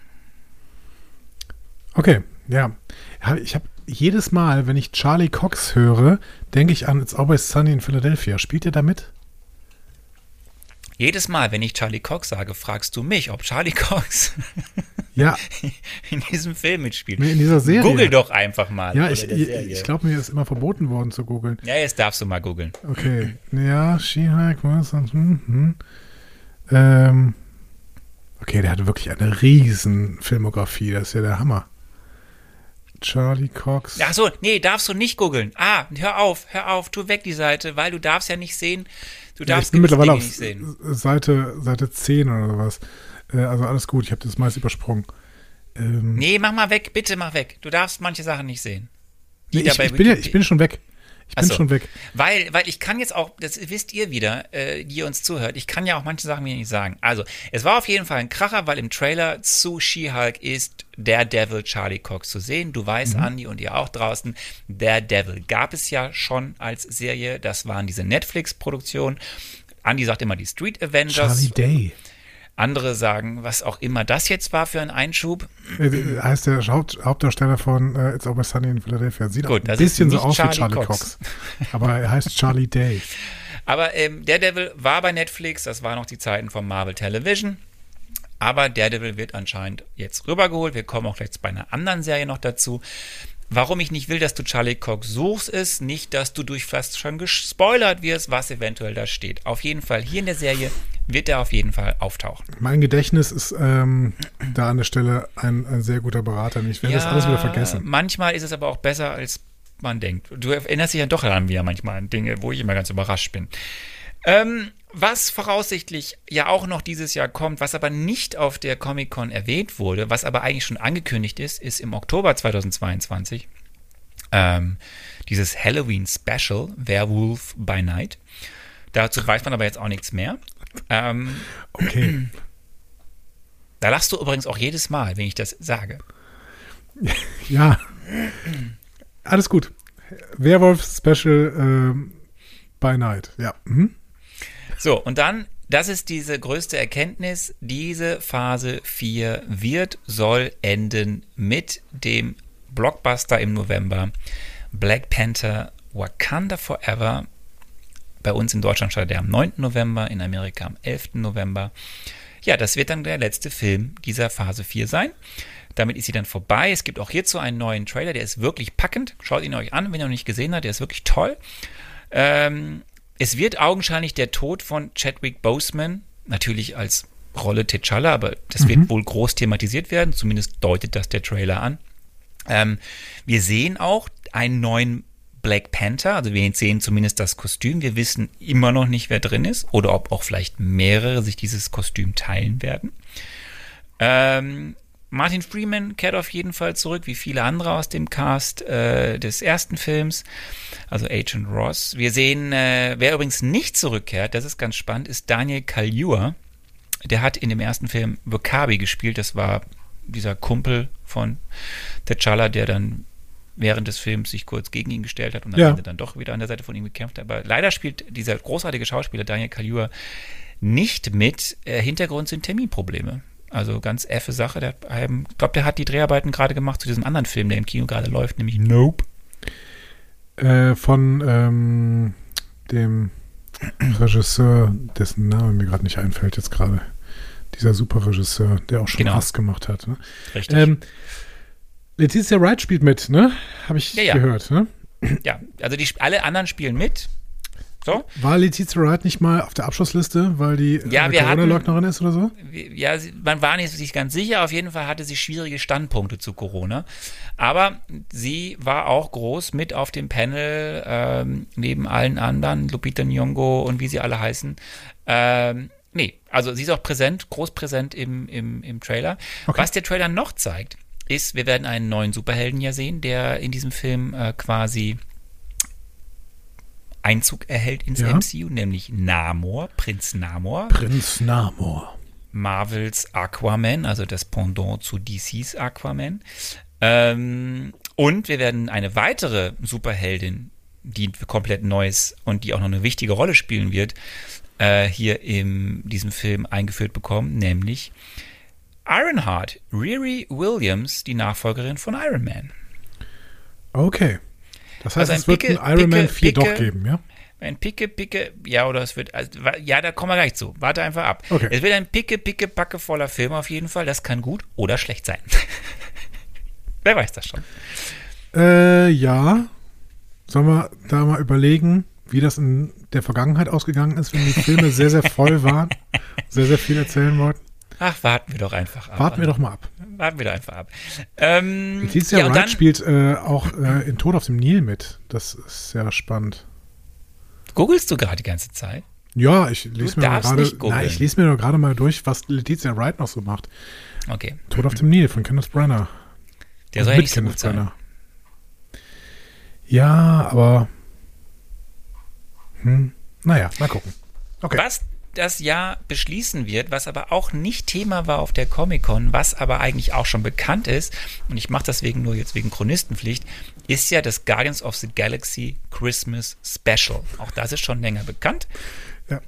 Okay, ja. Ich habe jedes Mal, wenn ich Charlie Cox höre, denke ich an It's Always Sunny in Philadelphia. Spielt er da mit? Jedes Mal, wenn ich Charlie Cox sage, fragst du mich, ob Charlie [LAUGHS] Cox ja. in diesem Film mitspielt. In dieser Serie. Google doch einfach mal. Ja, ich, ich glaube, mir ist immer verboten worden zu googeln. Ja, jetzt darfst du mal googeln. Okay. Ja, She-Hulk, was? Hm, hm. Ähm. Okay, der hat wirklich eine riesen Filmografie. Das ist ja der Hammer. Charlie Cox. Ach so, nee, darfst du nicht googeln. Ah, hör auf, hör auf, tu weg die Seite, weil du darfst ja nicht sehen, Du darfst ja, ich bin mittlerweile auf Seite, Seite 10 oder sowas. Äh, also alles gut, ich habe das meist übersprungen. Ähm, nee, mach mal weg, bitte mach weg. Du darfst manche Sachen nicht sehen. Nee, ich, ich, bin ja, ich bin schon weg. Ich bin so. schon weg. Weil, weil ich kann jetzt auch, das wisst ihr wieder, äh, die ihr uns zuhört, ich kann ja auch manche Sachen mir nicht sagen. Also, es war auf jeden Fall ein Kracher, weil im Trailer zu She-Hulk ist der Devil Charlie Cox zu sehen. Du weißt, mhm. Andi und ihr auch draußen, der Devil gab es ja schon als Serie. Das waren diese Netflix-Produktionen. Andi sagt immer die Street Avengers. Charlie Day. Andere sagen, was auch immer das jetzt war für ein Einschub. Äh, äh, heißt der Haupt, Hauptdarsteller von uh, It's Always Sunny in Philadelphia. Sieht Gut, ein bisschen so aus Charlie wie Charlie Cox. Cox. Aber er heißt Charlie Day. [LAUGHS] Aber ähm, Daredevil war bei Netflix, das waren noch die Zeiten von Marvel Television. Aber Daredevil wird anscheinend jetzt rübergeholt. Wir kommen auch jetzt bei einer anderen Serie noch dazu. Warum ich nicht will, dass du Charlie Cox suchst, ist nicht, dass du durch fast schon gespoilert wirst, was eventuell da steht. Auf jeden Fall hier in der Serie wird er auf jeden Fall auftauchen. Mein Gedächtnis ist ähm, da an der Stelle ein, ein sehr guter Berater. Ich werde ja, das alles wieder vergessen. Manchmal ist es aber auch besser, als man denkt. Du erinnerst dich ja doch daran wieder manchmal an Dinge, wo ich immer ganz überrascht bin. Ähm, was voraussichtlich ja auch noch dieses Jahr kommt, was aber nicht auf der Comic-Con erwähnt wurde, was aber eigentlich schon angekündigt ist, ist im Oktober 2022 ähm, dieses Halloween-Special Werewolf by Night. Dazu weiß man aber jetzt auch nichts mehr. Ähm, okay. [CLEARS THROAT] Da lachst du übrigens auch jedes Mal, wenn ich das sage. [LAUGHS] Ja. Alles gut. Werwolf Special ähm, by Night, ja. Mhm. So, und dann, das ist diese größte Erkenntnis, diese Phase 4 wird, soll enden mit dem Blockbuster im November. Black Panther Wakanda Forever. Bei uns in Deutschland startet er am 9. November, in Amerika am 11. November. Ja, das wird dann der letzte Film dieser Phase 4 sein. Damit ist sie dann vorbei. Es gibt auch hierzu einen neuen Trailer, der ist wirklich packend. Schaut ihn euch an, wenn ihr noch nicht gesehen habt. Der ist wirklich toll. Ähm, es wird augenscheinlich der Tod von Chadwick Boseman, natürlich als Rolle T'Challa, aber das wird wohl groß thematisiert werden, zumindest deutet das der Trailer an. Ähm, wir sehen auch einen neuen Black Panther, also wir sehen zumindest das Kostüm. Wir wissen immer noch nicht, wer drin ist oder ob auch vielleicht mehrere sich dieses Kostüm teilen werden. Ähm, Martin Freeman kehrt auf jeden Fall zurück, wie viele andere aus dem Cast äh, des ersten Films, also Agent Ross. Wir sehen, äh, wer übrigens nicht zurückkehrt, das ist ganz spannend, ist Daniel Kaluuya. Der hat in dem ersten Film Wakabi gespielt. Das war dieser Kumpel von T'Challa, der dann während des Films sich kurz gegen ihn gestellt hat und am Ja. Ende dann doch wieder an der Seite von ihm gekämpft hat. Aber leider spielt dieser großartige Schauspieler Daniel Kaluuya nicht mit. Äh, Hintergrund sind Terminprobleme. Also ganz effe Sache. Der, ähm, ich glaube, der hat die Dreharbeiten gerade gemacht zu diesem anderen Film, der im Kino gerade läuft, nämlich Nope. Äh, von ähm, dem Regisseur, dessen Name mir gerade nicht einfällt jetzt gerade. Dieser Superregisseur, der auch schon Genau. Hass gemacht hat. Ne? Richtig. Ähm, Letizia Wright spielt mit, ne? Habe ich Ja, ja. gehört, ne? ja, also die, alle anderen spielen mit. So. War Letizia Wright nicht mal auf der Abschlussliste, weil die Ja, äh, hatten- Corona-Leugnerin ist oder so? ja, man war nicht sich ganz sicher. Auf jeden Fall hatte sie schwierige Standpunkte zu Corona. Aber sie war auch groß mit auf dem Panel, ähm, neben allen anderen, Lupita Nyong'o und wie sie alle heißen. Ähm, nee, also sie ist auch präsent, groß präsent im, im, im Trailer. Okay. Was der Trailer noch zeigt, ist, wir werden einen neuen Superhelden ja sehen, der in diesem Film äh, quasi Einzug erhält ins Ja. MCU, nämlich Namor, Prinz Namor. Prinz Namor. Marvels Aquaman, also das Pendant zu DCs Aquaman. Ähm, und wir werden eine weitere Superheldin, die komplett neu ist und die auch noch eine wichtige Rolle spielen wird, äh, hier in diesem Film eingeführt bekommen, nämlich Ironheart, Riri Williams, die Nachfolgerin von Iron Man. Okay. Das heißt, Also es wird Picke- ein Iron Man Picke- 4 doch geben, ja? Ein picke, picke, ja, oder es wird, also, ja, da kommen wir gleich zu. Warte einfach ab. Okay. Es wird ein picke, picke, packe voller Film auf jeden Fall. Das kann gut oder schlecht sein. [LAUGHS] Wer weiß das schon. Äh, ja. Sollen wir da mal überlegen, wie das in der Vergangenheit ausgegangen ist, wenn die Filme sehr, sehr voll waren, [LAUGHS] sehr, sehr viel erzählen wollten? Ach, warten wir doch einfach ab. Warten wir doch mal ab. Warten wir doch einfach ab. Ähm, Letizia ja, Wright dann, spielt äh, auch äh, in Tod auf dem Nil mit. Das ist sehr spannend. googelst du gerade die ganze Zeit? Ja, ich lese mir gerade. Nein, ich lese mir nur gerade mal durch, was Letizia Wright noch so macht. Okay. Tod auf dem Nil von Kenneth Branagh. Der soll ja nicht so Kenneth gut sein. Branagh. Ja, aber. Hm, naja, mal gucken. Okay. Was das Jahr beschließen wird, was aber auch nicht Thema war auf der Comic-Con, was aber eigentlich auch schon bekannt ist, und ich mache das wegen nur jetzt wegen Chronistenpflicht, ist ja das Guardians of the Galaxy Christmas Special. Auch das ist schon länger bekannt. Ja.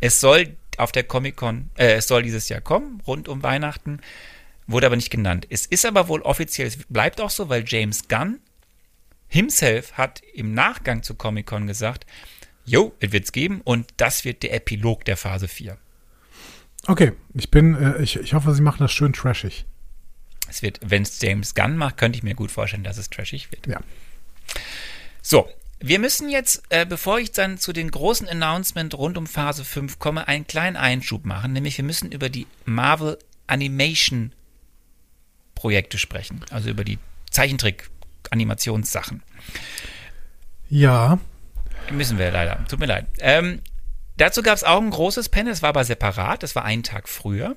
Es soll auf der Comic-Con, äh, es soll dieses Jahr kommen, rund um Weihnachten, wurde aber nicht genannt. Es ist aber wohl offiziell, es bleibt auch so, weil James Gunn himself hat im Nachgang zu Comic-Con gesagt, jo, es wird's geben und das wird der Epilog der Phase 4. Okay, ich bin, äh, ich, ich hoffe, sie machen das schön trashig. Es wird, wenn es James Gunn macht, könnte ich mir gut vorstellen, dass es trashig wird. Ja. So, wir müssen jetzt, äh, bevor ich dann zu den großen Announcement rund um Phase 5 komme, einen kleinen Einschub machen, nämlich wir müssen über die Marvel Animation Projekte sprechen, also über die Zeichentrick-Animationssachen. Ja, Müssen wir leider. Tut mir leid. Ähm, dazu gab es auch ein großes Panel, es war aber separat, das war einen Tag früher,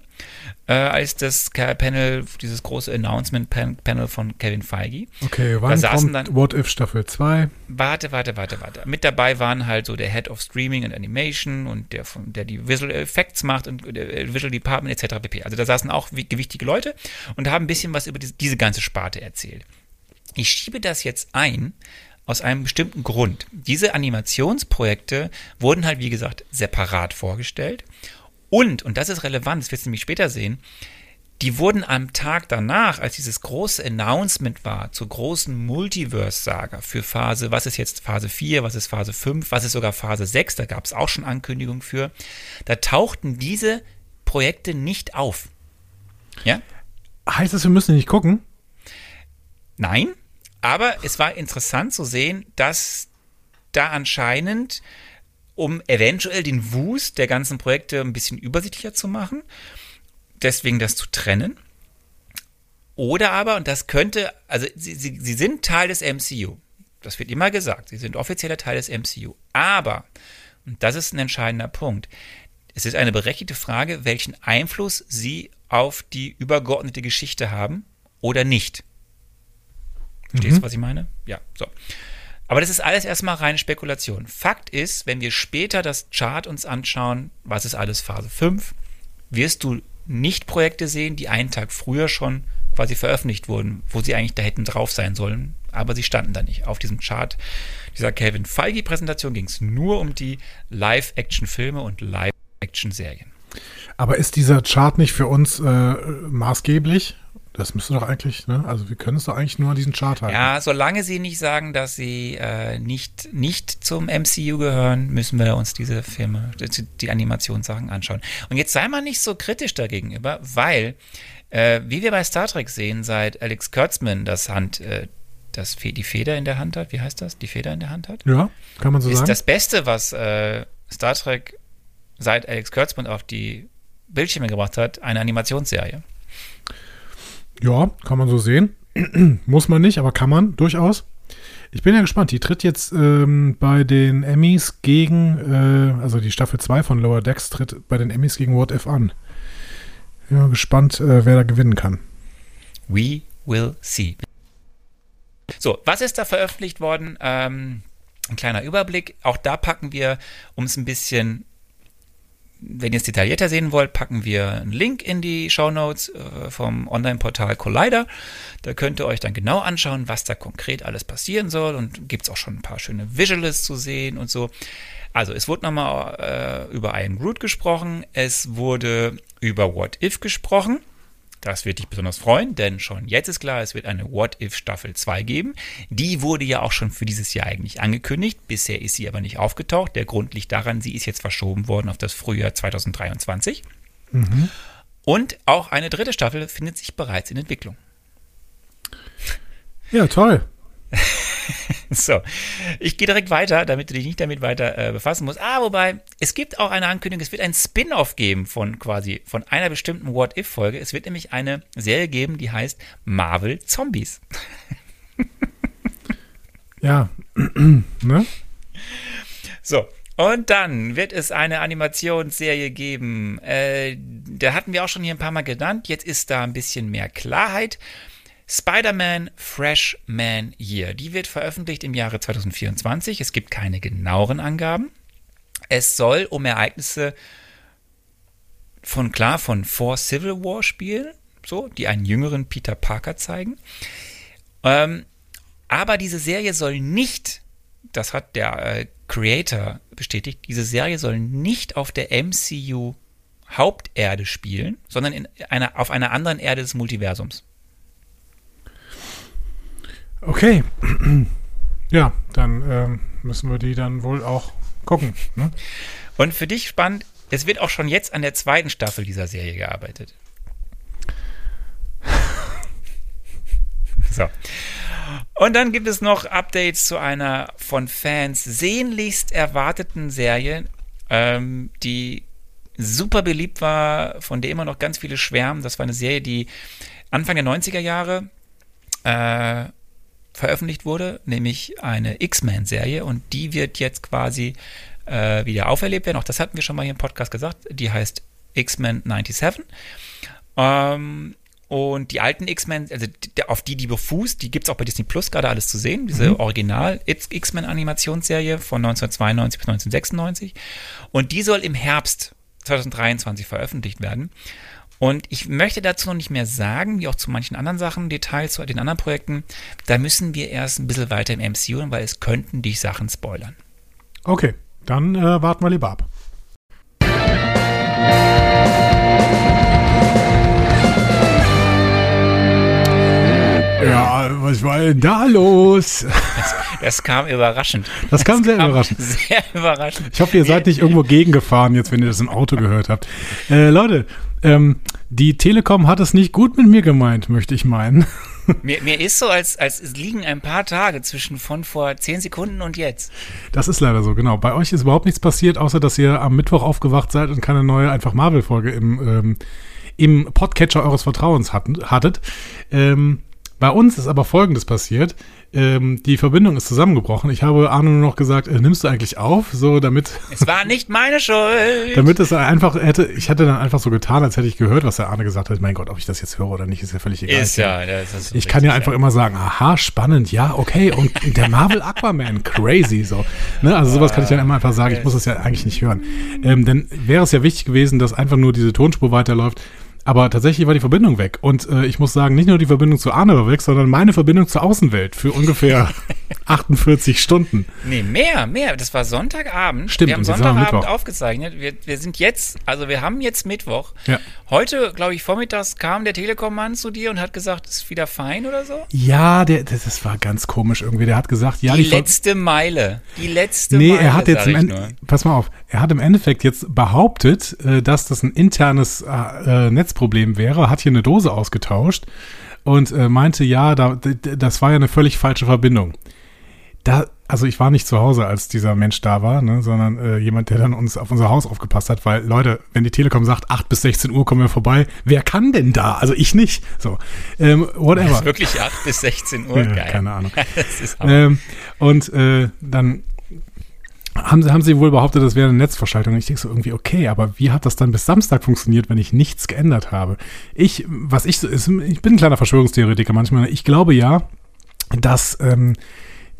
äh, als das Panel, dieses große Announcement-Panel von Kevin Feige. okay, wann saßen kommt dann- What If Staffel 2? Warte, warte, warte, warte. Mit dabei waren halt so der Head of Streaming and Animation und der, von, der die Visual Effects macht und der Visual Department etc. pp. Also da saßen auch wi- gewichtige Leute und haben ein bisschen was über diese, diese ganze Sparte erzählt. Ich schiebe das jetzt ein aus einem bestimmten Grund. Diese Animationsprojekte wurden halt, wie gesagt, separat vorgestellt. Und, und das ist relevant, das wirst du nämlich später sehen, die wurden am Tag danach, als dieses große Announcement war zur großen Multiverse-Saga für Phase, was ist jetzt Phase 4, was ist Phase 5, was ist sogar Phase 6, da gab es auch schon Ankündigungen für, da tauchten diese Projekte nicht auf. Ja? Heißt das, wir müssen nicht gucken? Nein, aber es war interessant zu sehen, dass da anscheinend um eventuell den Wust der ganzen Projekte ein bisschen übersichtlicher zu machen. Deswegen das zu trennen. Oder aber, und das könnte, also sie, sie, sie sind Teil des MCU. Das wird immer gesagt. Sie sind offizieller Teil des MCU. Aber, und das ist ein entscheidender Punkt, es ist eine berechtigte Frage, welchen Einfluss sie auf die übergeordnete Geschichte haben oder nicht. Verstehst du, mhm. was ich meine? Ja, so. Aber das ist alles erstmal reine Spekulation. Fakt ist, wenn wir später das Chart uns anschauen, was ist alles Phase 5, wirst du nicht Projekte sehen, die einen Tag früher schon quasi veröffentlicht wurden, wo sie eigentlich da hätten drauf sein sollen, aber sie standen da nicht. Auf diesem Chart dieser Kevin Feige-Präsentation ging es nur um die Live-Action-Filme und Live-Action-Serien. Aber ist dieser Chart nicht für uns äh, maßgeblich? Das müsste doch eigentlich, ne? Also wir können es doch eigentlich nur an diesen Chart halten. Ja, solange sie nicht sagen, dass sie äh, nicht, nicht zum MCU gehören, müssen wir uns diese Filme, die, die Animationssachen anschauen. Und jetzt sei mal nicht so kritisch dagegenüber, weil, äh, wie wir bei Star Trek sehen, seit Alex Kurtzman das Hand, äh, das die Feder in der Hand hat, wie heißt das? Die Feder in der Hand hat? Ja, kann man so ist sagen. Ist das Beste, was äh, Star Trek seit Alex Kurtzman auf die Bildschirme gebracht hat, eine Animationsserie. Ja, kann man so sehen. [CLEARS THROAT] Muss man nicht, aber kann man durchaus. Ich bin ja gespannt. Die tritt jetzt ähm, bei den Emmys gegen, äh, also die Staffel 2 von Lower Decks tritt bei den Emmys gegen What If an. Ja, gespannt, äh, wer da gewinnen kann. We will see. So, was ist da veröffentlicht worden? Ähm, ein kleiner Überblick. Auch da packen wir, um es ein bisschen wenn ihr es detaillierter sehen wollt, packen wir einen Link in die Show Notes äh, vom Online-Portal Collider. Da könnt ihr euch dann genau anschauen, was da konkret alles passieren soll und gibt es auch schon ein paar schöne Visuals zu sehen und so. Also es wurde nochmal äh, über Iron Groot gesprochen, es wurde über What If gesprochen. Das wird dich besonders freuen, denn schon jetzt ist klar, es wird eine What If Staffel 2 geben. Die wurde ja auch schon für dieses Jahr eigentlich angekündigt. Bisher ist sie aber nicht aufgetaucht. Der Grund liegt daran, sie ist jetzt verschoben worden auf das Frühjahr 2023. Mhm. Und auch eine dritte Staffel findet sich bereits in Entwicklung. Ja, toll. [LAUGHS] [LAUGHS] so, ich gehe direkt weiter, damit du dich nicht damit weiter äh, befassen musst. Ah, wobei, es gibt auch eine Ankündigung, es wird ein Spin-off geben von quasi, von einer bestimmten What-If-Folge. Es wird nämlich eine Serie geben, die heißt Marvel Zombies. [LAUGHS] ja, [CLEARS THROAT] ne? So, und dann wird es eine Animationsserie geben. Äh, da hatten wir auch schon hier ein paar Mal genannt. Jetzt ist da ein bisschen mehr Klarheit. Spider-Man Freshman Year. Die wird veröffentlicht im Jahre 2024. Es gibt keine genaueren Angaben. Es soll um Ereignisse von klar von vor Civil War spielen, so, die einen jüngeren Peter Parker zeigen. Ähm, aber diese Serie soll nicht, das hat der äh, Creator bestätigt, diese Serie soll nicht auf der MCU Haupterde spielen, sondern in einer, auf einer anderen Erde des Multiversums. Okay. [CLEARS THROAT] Ja, dann ähm, müssen wir die dann wohl auch gucken. Ne? Und für dich spannend, es wird auch schon jetzt an der zweiten Staffel dieser Serie gearbeitet. [LAUGHS] so. Und dann gibt es noch Updates zu einer von Fans sehnlichst erwarteten Serie, ähm, die super beliebt war, von der immer noch ganz viele schwärmen. Das war eine Serie, die Anfang der 90er Jahre äh, veröffentlicht wurde, nämlich eine X-Men-Serie und die wird jetzt quasi äh, wieder auferlebt werden. Auch das hatten wir schon mal hier im Podcast gesagt. Die heißt X-Men 97. Ähm, und die alten X-Men, also auf die die befußt, die gibt es auch bei Disney Plus gerade alles zu sehen. Diese mhm. Original X-Men Animationsserie von 1992 bis 1996. Und die soll im Herbst 2023 veröffentlicht werden. Und ich möchte dazu noch nicht mehr sagen, wie auch zu manchen anderen Sachen, Details zu den anderen Projekten. Da müssen wir erst ein bisschen weiter im MCU, weil es könnten dich Sachen spoilern. Okay, dann äh, warten wir lieber ab. Ja, was war denn da los? Das, das kam überraschend. Das kam das sehr kam überraschend. Sehr überraschend. Ich hoffe, ihr seid nicht irgendwo gegengefahren, jetzt, wenn ihr das im Auto gehört habt. Äh, Leute, ähm, die Telekom hat es nicht gut mit mir gemeint, möchte ich meinen. [LAUGHS] Mir, mir ist so, als, als es liegen ein paar Tage zwischen von vor zehn Sekunden und jetzt. Das ist leider so, genau. Bei euch ist überhaupt nichts passiert, außer dass ihr am Mittwoch aufgewacht seid und keine neue einfach Marvel-Folge im, ähm, im Podcatcher eures Vertrauens hatten, hattet. Ähm, bei uns ist aber Folgendes passiert. Ähm, die Verbindung ist zusammengebrochen. Ich habe Arno nur noch gesagt, äh, nimmst du eigentlich auf? So, damit. [LAUGHS] Es war nicht meine Schuld. damit es einfach hätte, ich hätte dann einfach so getan, als hätte ich gehört, was der Arne gesagt hat. Mein Gott, ob ich das jetzt höre oder nicht, ist ja völlig egal. Ist ja, das ist so ich kann ja einfach immer sagen, aha, spannend, ja, okay. Und der Marvel Aquaman, crazy, so. Ne? Also sowas kann ich dann immer einfach sagen. Ich muss das ja eigentlich nicht hören. Ähm, denn wäre es ja wichtig gewesen, dass einfach nur diese Tonspur weiterläuft. Aber tatsächlich war die Verbindung weg. Und äh, ich muss sagen, nicht nur die Verbindung zu Arne war weg, sondern meine Verbindung zur Außenwelt für ungefähr [LAUGHS] 48 Stunden. Nee, mehr, mehr. Das war Sonntagabend. Stimmt, Wir haben wir Sonntagabend Mittwoch. aufgezeichnet. Wir, wir sind jetzt, also wir haben jetzt Mittwoch. Ja. Heute, glaube ich, vormittags kam der Telekom-Mann zu dir und hat gesagt, ist wieder fein oder so? Ja, der, das, das war ganz komisch irgendwie. Der hat gesagt, ja, die Ver- letzte Meile. Die letzte Nee, Meile. er hat jetzt im Ende, pass mal auf, er hat im Endeffekt jetzt behauptet, äh, dass das ein internes äh, äh, Netzproblem wäre, hat hier eine Dose ausgetauscht und äh, meinte, ja, da, das war ja eine völlig falsche Verbindung. Da, also ich war nicht zu Hause, als dieser Mensch da war, ne, sondern äh, jemand, der dann uns auf unser Haus aufgepasst hat, weil Leute, wenn die Telekom sagt, 8 bis 16 Uhr kommen wir vorbei, wer kann denn da? Also ich nicht. So, ähm, Das whatever. ist wirklich 8 bis 16 Uhr. Ja, Geil. keine Ahnung. [LAUGHS] Das. Ähm, und äh, dann haben sie, haben sie wohl behauptet, das wäre eine Netzverschaltung. Und ich denke so irgendwie, okay, aber wie hat das dann bis Samstag funktioniert, wenn ich nichts geändert habe? Ich, was ich so ist, ich bin ein kleiner Verschwörungstheoretiker manchmal. Ich glaube ja, dass ähm,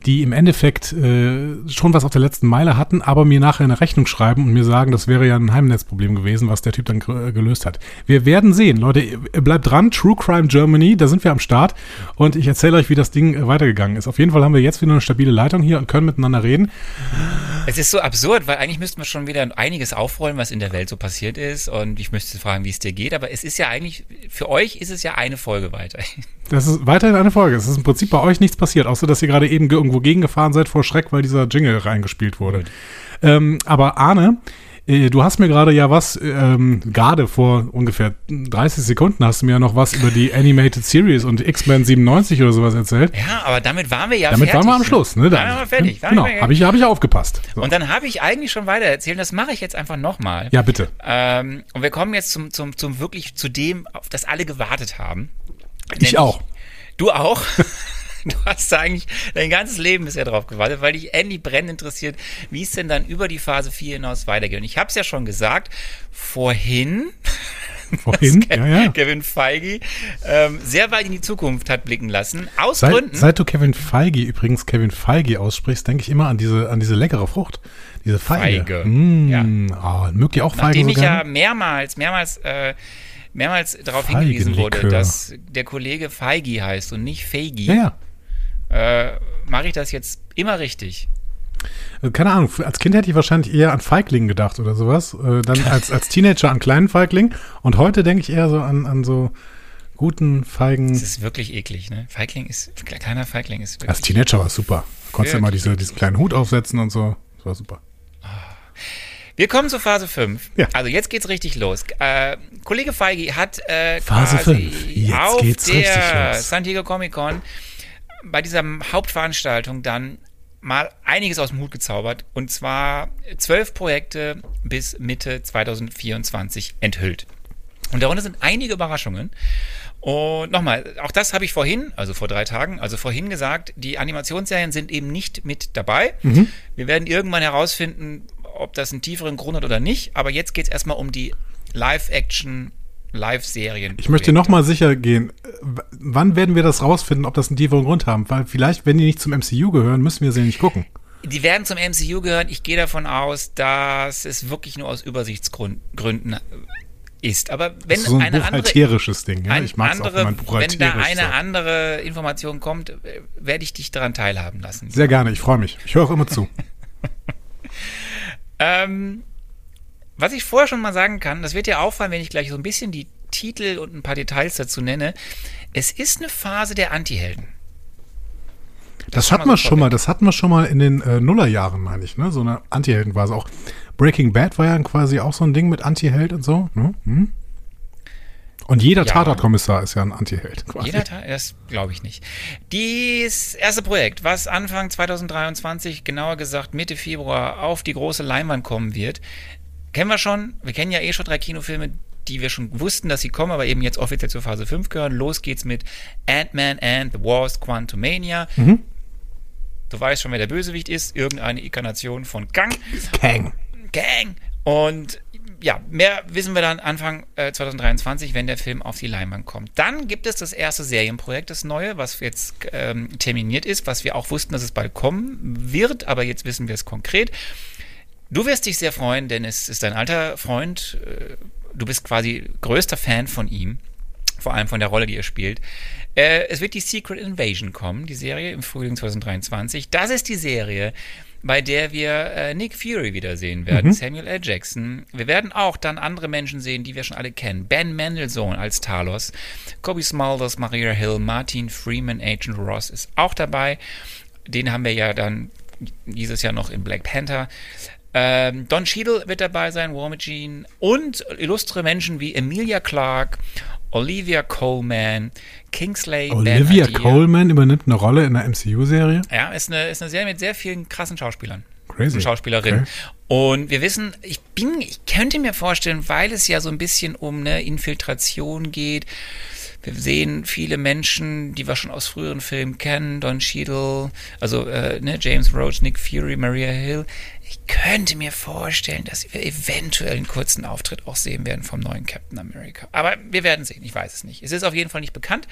die im Endeffekt äh, schon was auf der letzten Meile hatten, aber mir nachher eine Rechnung schreiben und mir sagen, das wäre ja ein Heimnetzproblem gewesen, was der Typ dann äh, gelöst hat. Wir werden sehen. Leute, bleibt dran. True Crime Germany, da sind wir am Start. Und ich erzähle euch, wie das Ding äh, weitergegangen ist. Auf jeden Fall haben wir jetzt wieder eine stabile Leitung hier und können miteinander reden. Es ist so absurd, weil eigentlich müssten wir schon wieder einiges aufrollen, was in der Welt so passiert ist. Und ich müsste fragen, wie es dir geht. Aber es ist ja eigentlich, für euch ist es ja eine Folge weiter. Das ist weiterhin eine Folge. Es ist im Prinzip bei euch nichts passiert, außer dass ihr gerade eben ge- irgendwo gegengefahren seid vor Schreck, weil dieser Jingle reingespielt wurde. Ähm, aber Arne, äh, du hast mir gerade ja was, ähm, gerade vor ungefähr 30 Sekunden hast du mir ja noch was über die Animated Series und X-Men 97 oder sowas erzählt. Ja, aber damit waren wir ja Damit fertig. waren wir am Schluss, ne? Da waren wir fertig. Waren Genau, habe ich, hab ich aufgepasst. So. Und dann habe ich eigentlich schon weiter erzählt, das mache ich jetzt einfach nochmal. Ja, bitte. Ähm, und wir kommen jetzt zum, zum, zum wirklich zu dem, auf das alle gewartet haben. Ich auch. Du auch? [LAUGHS] [LAUGHS] Du hast da eigentlich dein ganzes Leben bisher drauf gewartet, weil dich endlich brennend interessiert, wie es denn dann über die Phase 4 hinaus weitergeht. Und ich habe es ja schon gesagt, vorhin, [LAUGHS] Vorhin, dass ja, ja. Kevin Feige ähm, sehr weit in die Zukunft hat blicken lassen. Aus Seit, Gründen. seit du Kevin Feige, übrigens Kevin Feige aussprichst, denke ich immer an diese, an diese leckere Frucht. Diese Feige. Feige, Mm, ja. oh, mögt ihr auch Feigen Nachdem so ich ja mehrmals, mehrmals, äh, mehrmals darauf hingewiesen wurde, dass der Kollege Feigi heißt und nicht Feigi, Ja, ja. Äh, mache ich das jetzt immer richtig. Äh, Keine Ahnung, als Kind hätte ich wahrscheinlich eher an Feigling gedacht oder sowas. Äh, dann [LAUGHS] als, als Teenager an kleinen Feigling. Und heute denke ich eher so an, an so guten Feigen. Das ist wirklich eklig, ne? Feigling ist, kleiner Feigling ist wirklich. Als Teenager war es super. Du konntest ja immer Wirklich? diese, diesen kleinen Hut aufsetzen und so. Das war super. Wir kommen zu Phase 5. Ja. Also jetzt geht's richtig los. Äh, Kollege Feige hat äh, Phase quasi fünf. Jetzt auf geht's der richtig los. San Diego Comic Con bei dieser Hauptveranstaltung dann mal einiges aus dem Hut gezaubert und zwar zwölf Projekte bis Mitte 2024 enthüllt. Und darunter sind einige Überraschungen. Und nochmal, auch das habe ich vorhin, also vor drei Tagen, also vorhin gesagt, die Animationsserien sind eben nicht mit dabei. Mhm. Wir werden irgendwann herausfinden, ob das einen tieferen Grund hat oder nicht. Aber jetzt geht es erstmal um die Live-Action, Live-Serien. Ich möchte nochmal sicher gehen. Wann werden wir das rausfinden, ob das einen tieferen Grund haben? Weil vielleicht, wenn die nicht zum MCU gehören, müssen wir sie nicht gucken. Die werden zum MCU gehören. Ich gehe davon aus, dass es wirklich nur aus Übersichtsgründen ist. Aber wenn das ist so ein eine andere buchhalterisches Ding. Ja? Ich mag es auch, andere, wenn man wenn buchhalterisch da eine sagt. andere Information kommt, äh, werde ich dich daran teilhaben lassen. Sehr gerne, ich freue mich. Ich höre auch immer zu. [LAUGHS] Ähm, was ich vorher schon mal sagen kann, das wird dir auffallen, wenn ich gleich so ein bisschen die Titel und ein paar Details dazu nenne. Es ist eine Phase der Antihelden. Das, schon hatten wir so schon mal, das hatten wir schon mal in den äh, Nullerjahren, meine ich, ne? So eine Anti-Helden-Phase. Auch Breaking Bad war ja quasi auch so ein Ding mit Anti-Held und so. Ne? Hm? Und jeder Ja. Tatortkommissar ist ja ein Antiheld. Quasi. Jeder Teil, das glaube ich nicht. Das erste Projekt, was Anfang 2023, genauer gesagt Mitte Februar, auf die große Leinwand kommen wird, kennen wir schon. Wir kennen ja eh schon drei Kinofilme, die wir schon wussten, dass sie kommen, aber eben jetzt offiziell zur Phase 5 gehören. Los geht's mit Ant-Man and the Wars Quantumania. Mhm. Du weißt schon, wer der Bösewicht ist. Irgendeine Inkarnation von Kang. Kang. Gang. Und ja, mehr wissen wir dann Anfang äh, 2023, wenn der Film auf die Leinwand kommt. Dann gibt es das erste Serienprojekt, das neue, was jetzt ähm, terminiert ist, was wir auch wussten, dass es bald kommen wird, aber jetzt wissen wir es konkret. Du wirst dich sehr freuen, denn es ist dein alter Freund. Äh, du bist quasi größter Fan von ihm, vor allem von der Rolle, die er spielt. Äh, es wird die Secret Invasion kommen, die Serie im Frühling 2023. Das ist die Serie, bei der wir äh, Nick Fury wiedersehen werden, Samuel L. Jackson. Wir werden auch dann andere Menschen sehen, die wir schon alle kennen. Ben Mendelssohn als Talos, Kobe Smulders, Maria Hill, Martin Freeman, Agent Ross ist auch dabei. Den haben wir ja dann dieses Jahr noch in Black Panther. Ähm, Don Cheadle wird dabei sein, War Machine und illustre Menschen wie Emilia Clarke, Olivia Coleman, Kingsley Olivia. Coleman übernimmt eine Rolle in einer MCU-Serie. Ja, ist eine, ist eine Serie mit sehr vielen krassen Schauspielern. Crazy. Und Schauspielerinnen. Okay. Und wir wissen, ich bin, ich könnte mir vorstellen, weil es ja so ein bisschen um eine Infiltration geht. Wir sehen viele Menschen, die wir schon aus früheren Filmen kennen, Don Cheadle, also äh, ne, James Roach, Nick Fury, Maria Hill. Ich könnte mir vorstellen, dass wir eventuell einen kurzen Auftritt auch sehen werden vom neuen Captain America. Aber wir werden sehen, ich weiß es nicht. Es ist auf jeden Fall nicht bekannt,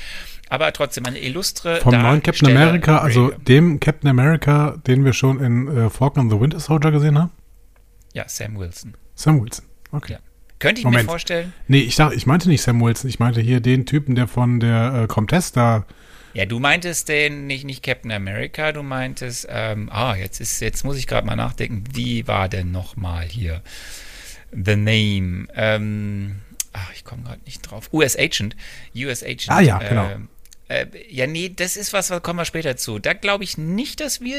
aber trotzdem eine illustre Vom neuen Captain America, also dem Captain America, den wir schon in äh, Falcon and the Winter Soldier gesehen haben? Ja, Sam Wilson. Sam Wilson. Okay. Ja. Könnte ich Moment. mir vorstellen. Nee, ich, sag, ich meinte nicht Sam Wilson, ich meinte hier den Typen, der von der äh, Comtesse da. Ja, du meintest den nicht, nicht Captain America, du meintest, ähm, ah, jetzt ist, jetzt muss ich gerade mal nachdenken, wie war denn nochmal hier The Name? Ähm, ach, ich komme gerade nicht drauf. US Agent. US Agent. Ah ja, genau. Ähm, äh, ja, nee, das ist was, da kommen wir später zu. Da glaube ich nicht, dass wir.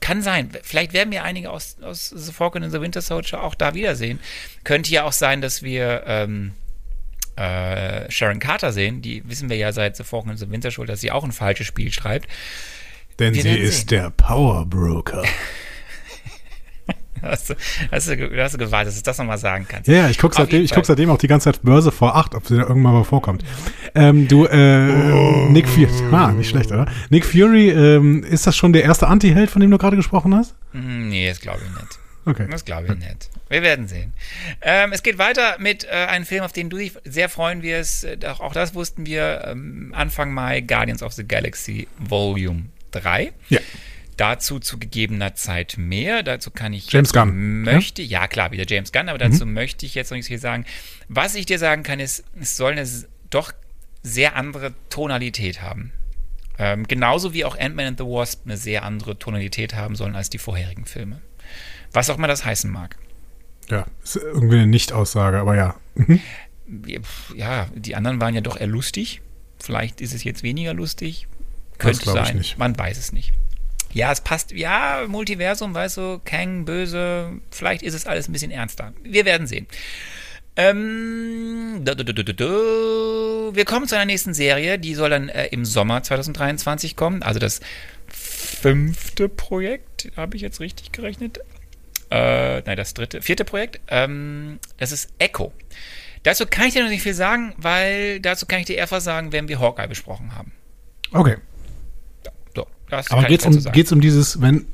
Kann sein. Vielleicht werden wir einige aus, aus The Falcon and the Winter Soldier auch da wiedersehen. Könnte ja auch sein, dass wir ähm, äh, Sharon Carter sehen. Die wissen wir ja seit The Falcon and the Winter Soldier, dass sie auch ein falsches Spiel schreibt. Denn Wir sie ist sehen. der Power Broker. [LAUGHS] Hast du, hast du, hast du gewartet, dass du das nochmal sagen kannst? Ja, ja, ich gucke seitdem, ich guck seitdem auch die ganze Zeit Börse vor 8, ob sie da irgendwann mal vorkommt. Ähm, du, äh, Nick Fury, ah, nicht schlecht, oder? Nick Fury, ähm, ist das schon der erste Anti-Held, von dem du gerade gesprochen hast? Hm, Nee, das glaube ich nicht. Okay. Das glaube ich nicht. Wir werden sehen. Ähm, es geht weiter mit äh, einem Film, auf den du dich sehr freuen wirst. Äh, Auch, auch das wussten wir ähm, Anfang Mai, Guardians of the Galaxy Volume 3. Ja. Dazu zu gegebener Zeit mehr. Dazu kann ich James Gunn, möchte, ja? klar, wieder James Gunn, aber dazu möchte ich jetzt noch nichts viel sagen. Was ich dir sagen kann, ist, es soll eine doch sehr andere Tonalität haben. Ähm, genauso wie auch Ant-Man and the Wasp eine sehr andere Tonalität haben sollen als die vorherigen Filme. Was auch immer das heißen mag. Ja, ist irgendwie eine Nicht-Aussage, aber ja. Mhm. Ja, die anderen waren ja doch eher lustig. Vielleicht ist es jetzt weniger lustig. Könnte sein. Man weiß es nicht. Ja, es passt. Ja, Multiversum, weißt du, Kang, böse. Vielleicht ist es alles ein bisschen ernster. Wir werden sehen. Ähm. Wir kommen zu einer nächsten Serie. Die soll dann äh, im Sommer 2023 kommen. Also das fünfte Projekt. Habe ich jetzt richtig gerechnet? Äh, nein, das dritte, vierte Projekt. Ähm, das ist Echo. Dazu kann ich dir noch nicht viel sagen, weil dazu kann ich dir eher was sagen, wenn wir Hawkeye besprochen haben. Okay. So, das Aber ich dazu um, geht's um dieses, wenn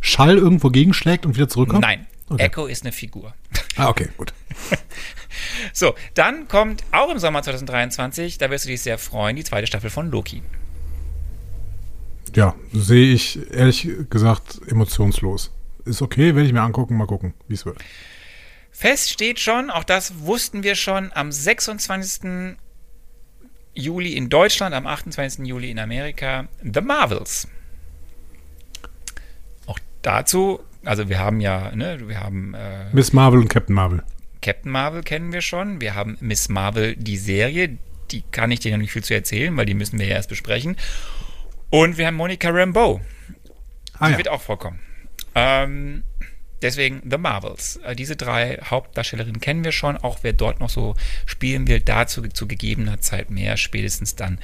Schall irgendwo gegenschlägt und wieder zurückkommt? Nein, Okay. Echo ist eine Figur. Ah, okay, gut. [LAUGHS] So, dann kommt auch im Sommer 2023, da wirst du dich sehr freuen, die zweite Staffel von Loki. Ja, sehe ich ehrlich gesagt emotionslos. Ist okay, werde ich mir angucken, mal gucken, wie es wird. Fest steht schon, auch das wussten wir schon, am 26. Juli in Deutschland, am 28. Juli in Amerika, The Marvels. Auch dazu, also wir haben ja, ne, wir haben äh, Miss Marvel und Captain Marvel. Captain Marvel kennen wir schon, wir haben Miss Marvel, die Serie, die kann ich dir noch nicht viel zu erzählen, weil die müssen wir ja erst besprechen. Und wir haben Monica Rambeau, Ah die ja. wird auch vorkommen. Ähm, Deswegen The Marvels. Äh, diese drei Hauptdarstellerinnen kennen wir schon. Auch wer dort noch so spielen will, dazu zu gegebener Zeit mehr, spätestens dann,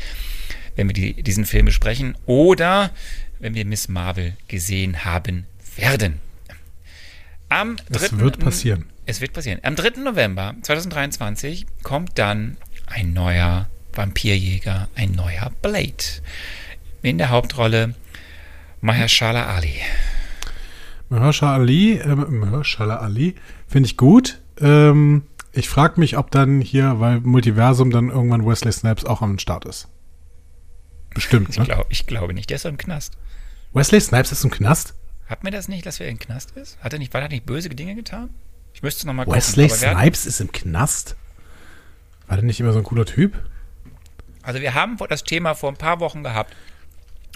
wenn wir die, diesen Film besprechen. Oder wenn wir Miss Marvel gesehen haben werden. Am 3. Das wird passieren. Es wird passieren. Am 3. November 2023 kommt dann ein neuer Vampirjäger, ein neuer Blade. In der Hauptrolle Mahershala Ali. Mahershala Ali, äh, Mahershala Ali finde ich gut. Ähm, ich frage mich, ob dann hier, weil Multiversum dann irgendwann Wesley Snipes auch am Start ist. Bestimmt, Ich, ne? glaub, ich glaube nicht. Der ist im Knast. Wesley Snipes ist im Knast? Hat mir das nicht, dass er im Knast ist? Hat er nicht, weil er nicht böse Dinge getan? Ich müsste es nochmal gucken. Wesley Snipes ist im Knast? War der nicht immer so ein cooler Typ? Also wir haben das Thema vor ein paar Wochen gehabt.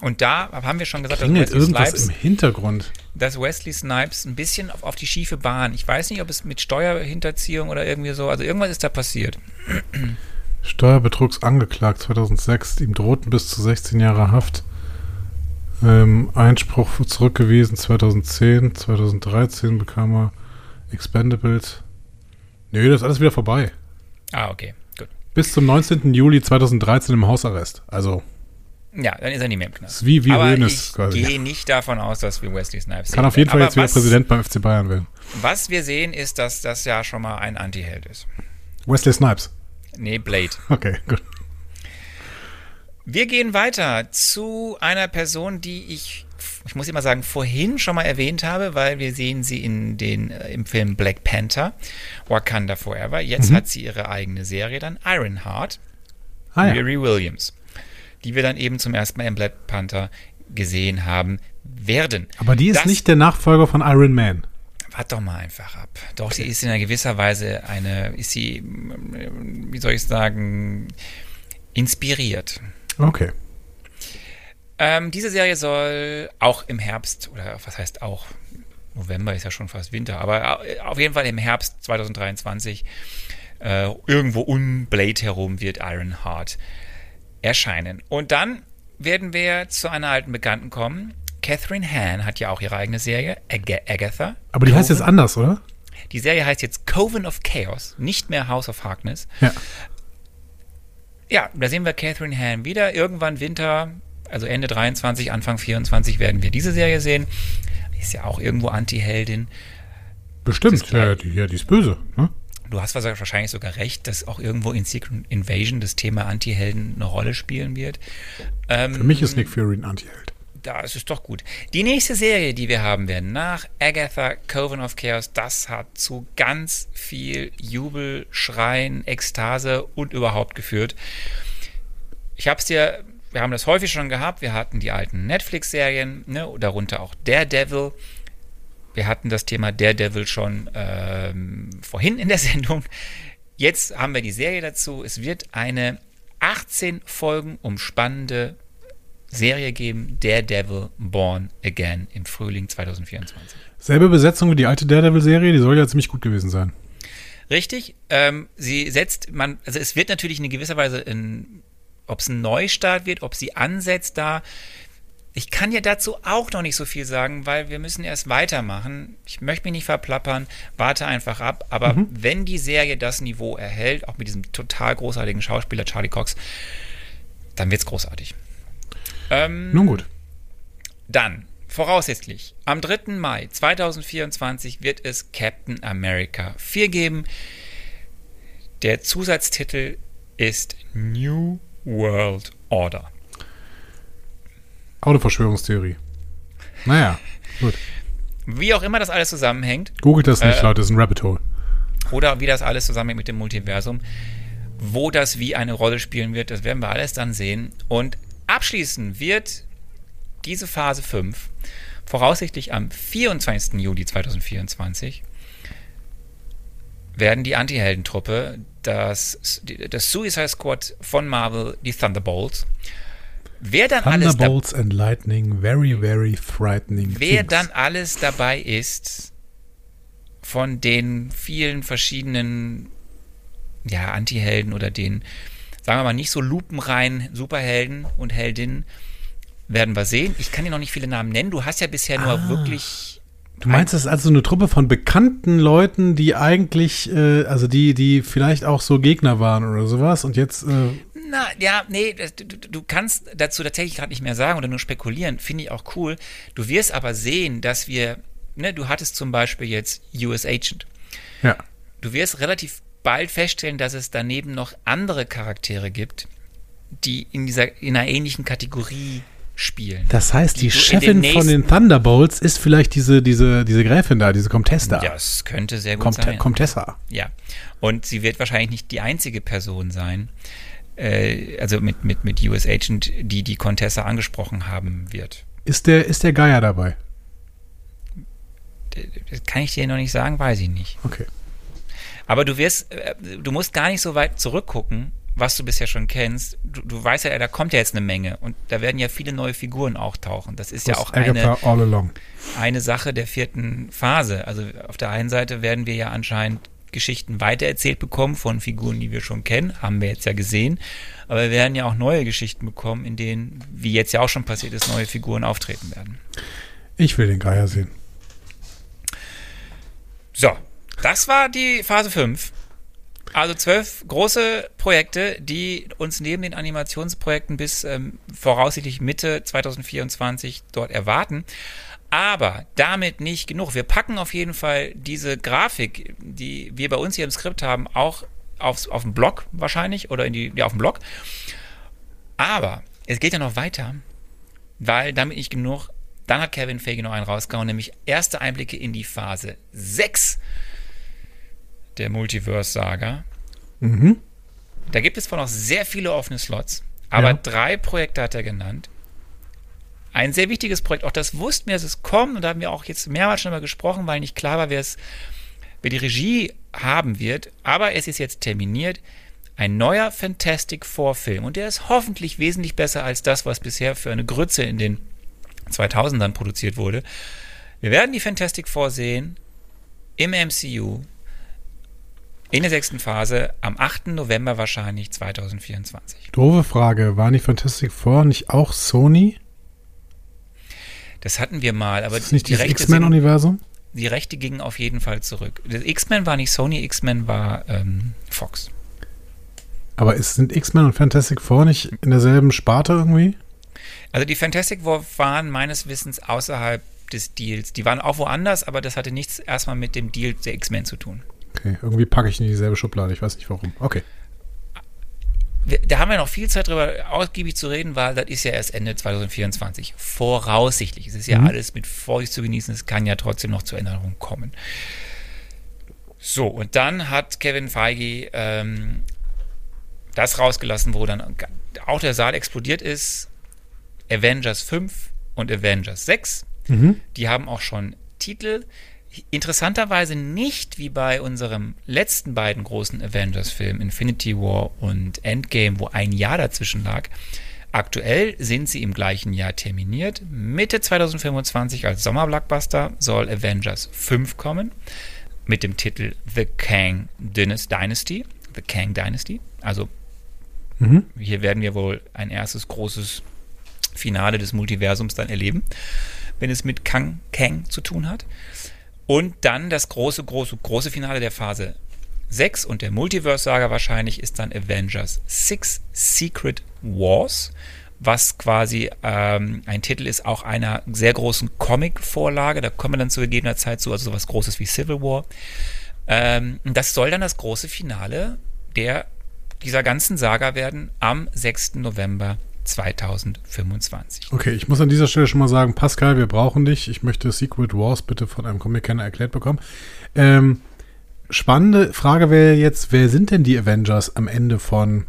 Und da haben wir schon gesagt, dass Klingelt Wesley, irgendwas Snipes, im Hintergrund. dass Wesley Snipes ein bisschen auf, auf die schiefe Bahn. Ich weiß nicht, ob es mit Steuerhinterziehung oder irgendwie so. Also irgendwas ist da passiert. Steuerbetrugs angeklagt 2006. Ihm drohten bis zu 16 Jahre Haft. Ähm, Einspruch zurückgewiesen 2010. 2013 bekam er Expendables. Nö, das ist alles wieder vorbei. Ah, okay, gut. Bis zum 19. Juli 2013 im Hausarrest. Also Ja, dann ist er nicht mehr im Knast. ist wie, wie Aber Hoeneß ich gehe nicht davon aus, dass wir Wesley Snipes Kann auf jeden Fall jetzt wieder was, Präsident beim FC Bayern werden. Was wir sehen, ist, dass das ja schon mal ein Anti-Held ist. Wesley Snipes. Nee, Blade. Okay, gut. Wir gehen weiter zu einer Person, die ich, ich muss immer sagen, vorhin schon mal erwähnt habe, weil wir sehen sie in den, äh, im Film Black Panther, Wakanda Forever. Jetzt hat sie ihre eigene Serie dann, Ironheart, Ah ja. Riri Williams, die wir dann eben zum ersten Mal im Black Panther gesehen haben werden. Aber die ist Das- nicht der Nachfolger von Iron Man. Wart doch mal einfach ab. Doch, sie ist in einer gewisser Weise eine, ist sie, wie soll ich sagen, inspiriert. Okay. Ähm, diese Serie soll auch im Herbst, oder was heißt auch, November ist ja schon fast Winter, aber auf jeden Fall im Herbst 2023 äh, irgendwo um Blade herum wird Ironheart erscheinen. Und dann werden wir zu einer alten Bekannten kommen. Catherine Hahn hat ja auch ihre eigene Serie, Ag Agatha. Aber die heißt jetzt Coven. anders, oder? Die Serie heißt jetzt Coven of Chaos, nicht mehr House of Harkness. Ja. Ja, da sehen wir Catherine Hahn wieder. Irgendwann Winter, also Ende 23, Anfang 24 werden wir diese Serie sehen. Ist ja auch irgendwo Anti-Heldin. Bestimmt. Ja, die, ja, die ist böse. Ne? Du hast wahrscheinlich sogar recht, dass auch irgendwo in Secret Invasion das Thema Anti-Helden eine Rolle spielen wird. Ähm, Für mich ist Nick Fury ein Anti-Held. Das ist doch gut. Die nächste Serie, die wir haben werden, nach Agatha Coven of Chaos, das hat zu ganz viel Jubel, Schreien, Ekstase und überhaupt geführt. Ich habe es dir, wir haben das häufig schon gehabt, wir hatten die alten Netflix-Serien, ne, darunter auch Daredevil. Wir hatten das Thema Daredevil schon ähm, vorhin in der [LAUGHS] Sendung. Jetzt haben wir die Serie dazu. Es wird eine 18 Folgen umspannende Serie geben, Daredevil Born Again im Frühling 2024. Selbe Besetzung wie die alte Daredevil-Serie, die soll ja ziemlich gut gewesen sein. Richtig, ähm, sie setzt, man, also es wird natürlich in gewisser Weise, ob es ein Neustart wird, ob sie ansetzt da. Ich kann ja dazu auch noch nicht so viel sagen, weil wir müssen erst weitermachen. Ich möchte mich nicht verplappern, warte einfach ab. Aber wenn die Serie das Niveau erhält, auch mit diesem total großartigen Schauspieler Charlie Cox, dann wird's großartig. Ähm, Nun gut. Dann, voraussichtlich, am 3. Mai 2024 wird es Captain America 4 geben. Der Zusatztitel ist New World Order. Autoverschwörungstheorie. Naja, gut. Wie auch immer das alles zusammenhängt, Googelt das nicht, Äh, Leute, das ist ein Rabbit Hole. oder wie das alles zusammenhängt mit dem Multiversum, wo das wie eine Rolle spielen wird, das werden wir alles dann sehen. Und abschließen wird diese Phase 5 voraussichtlich am 24. Juli 2024 werden die Anti-Heldentruppe, das, das Suicide Squad von Marvel, die Thunderbolts, wer dann alles Thunderbolts and Lightning, very, very frightening. wer things. dann alles dabei ist von den vielen verschiedenen ja, Anti-Helden oder den, sagen wir mal, nicht so lupenreinen Superhelden und Heldinnen, werden wir sehen. Ich kann dir noch nicht viele Namen nennen. Du hast ja bisher nur Ah. wirklich Du meinst, das ist also eine Truppe von bekannten Leuten, die eigentlich, äh, also die, die vielleicht auch so Gegner waren oder sowas und jetzt. Äh Na, ja, nee, du, du kannst dazu tatsächlich gerade nicht mehr sagen oder nur spekulieren, finde ich auch cool. Du wirst aber sehen, dass wir, ne, du hattest zum Beispiel jetzt US Agent. Ja. Du wirst relativ bald feststellen, dass es daneben noch andere Charaktere gibt, die in dieser, in einer ähnlichen Kategorie spielen. Das heißt, die, die Chefin den von den Thunderbolts ist vielleicht diese, diese, diese Gräfin da, diese Comtessa. Ja, das könnte sehr gut Comte sein. Comtessa. Ja. Und sie wird wahrscheinlich nicht die einzige Person sein, äh, also mit, mit, mit US Agent, die die Contessa angesprochen haben wird. Ist der, ist der Geier dabei? Das kann ich dir noch nicht sagen, weiß ich nicht. Okay. Aber du wirst, äh, du musst gar nicht so weit zurückgucken, was du bisher schon kennst, du, du, weißt ja, da kommt ja jetzt eine Menge und da werden ja viele neue Figuren auch tauchen. Das ist das ja auch eine, eine Sache der vierten Phase. Also auf der einen Seite werden wir ja anscheinend Geschichten weitererzählt bekommen von Figuren, die wir schon kennen, haben wir jetzt ja gesehen. Aber wir werden ja auch neue Geschichten bekommen, in denen, wie jetzt ja auch schon passiert ist, neue Figuren auftreten werden. Ich will den Geier sehen. So, das war die Phase 5. Also zwölf große Projekte, die uns neben den Animationsprojekten bis ähm, voraussichtlich Mitte 2024 dort erwarten. Aber damit nicht genug. Wir packen auf jeden Fall diese Grafik, die wir bei uns hier im Skript haben, auch aufs, auf den Blog wahrscheinlich oder in die, ja, auf den Blog. Aber es geht ja noch weiter, weil damit nicht genug. Dann hat Kevin Feige noch einen rausgehauen, nämlich erste Einblicke in die Phase 6 der Multiverse-Saga. Mhm. Da gibt es zwar noch sehr viele offene Slots, aber ja. drei Projekte hat er genannt. Ein sehr wichtiges Projekt, auch das wussten wir, dass es kommt, und da haben wir auch jetzt mehrmals schon mal gesprochen, weil nicht klar war, wer es, wer die Regie haben wird, aber es ist jetzt terminiert. Ein neuer Fantastic Four Film und der ist hoffentlich wesentlich besser als das, was bisher für eine Grütze in den 2000ern produziert wurde. Wir werden die Fantastic Four sehen im MCU in der sechsten Phase am 8. November wahrscheinlich 2024. Doofe Frage. War nicht Fantastic Four nicht auch Sony? Das hatten wir mal, aber ist das nicht die X-Men-Universum? Die Rechte gingen auf jeden Fall zurück. X-Men war nicht Sony, X-Men war ähm, Fox. Aber ist, sind X-Men und Fantastic Four nicht in derselben Sparte irgendwie? Also die Fantastic Four waren meines Wissens außerhalb des Deals. Die waren auch woanders, aber das hatte nichts erstmal mit dem Deal der X-Men zu tun. Okay, irgendwie packe ich in dieselbe Schublade, ich weiß nicht warum. Okay. Da haben wir noch viel Zeit drüber ausgiebig zu reden, weil das ist ja erst Ende 2024. Voraussichtlich. Es ist ja mhm. alles mit Vorsicht zu genießen. Es kann ja trotzdem noch zur Änderung kommen. So, und dann hat Kevin Feige ähm, das rausgelassen, wo dann auch der Saal explodiert ist. Avengers 5 und Avengers 6. Mhm. Die haben auch schon Titel interessanterweise nicht wie bei unserem letzten beiden großen Avengers-Filmen, Infinity War und Endgame, wo ein Jahr dazwischen lag. Aktuell sind sie im gleichen Jahr terminiert. Mitte 2025 als Sommerblockbuster soll Avengers 5 kommen mit dem Titel The Kang Dynasty. The Kang Dynasty. Also mhm. hier werden wir wohl ein erstes großes Finale des Multiversums dann erleben, wenn es mit Kang Kang zu tun hat. Und dann das große, große, große Finale der Phase 6 und der Multiverse-Saga wahrscheinlich ist dann Avengers 6 Secret Wars, was quasi ähm, ein Titel ist auch einer sehr großen Comic-Vorlage. Da kommen wir dann zu gegebener Zeit zu, also sowas Großes wie Civil War. Ähm, das soll dann das große Finale der, dieser ganzen Saga werden am 6. November 2025. Okay, ich muss an dieser Stelle schon mal sagen, Pascal, wir brauchen dich. Ich möchte Secret Wars bitte von einem Comic-Kenner erklärt bekommen. Ähm, spannende Frage wäre jetzt, wer sind denn die Avengers am Ende von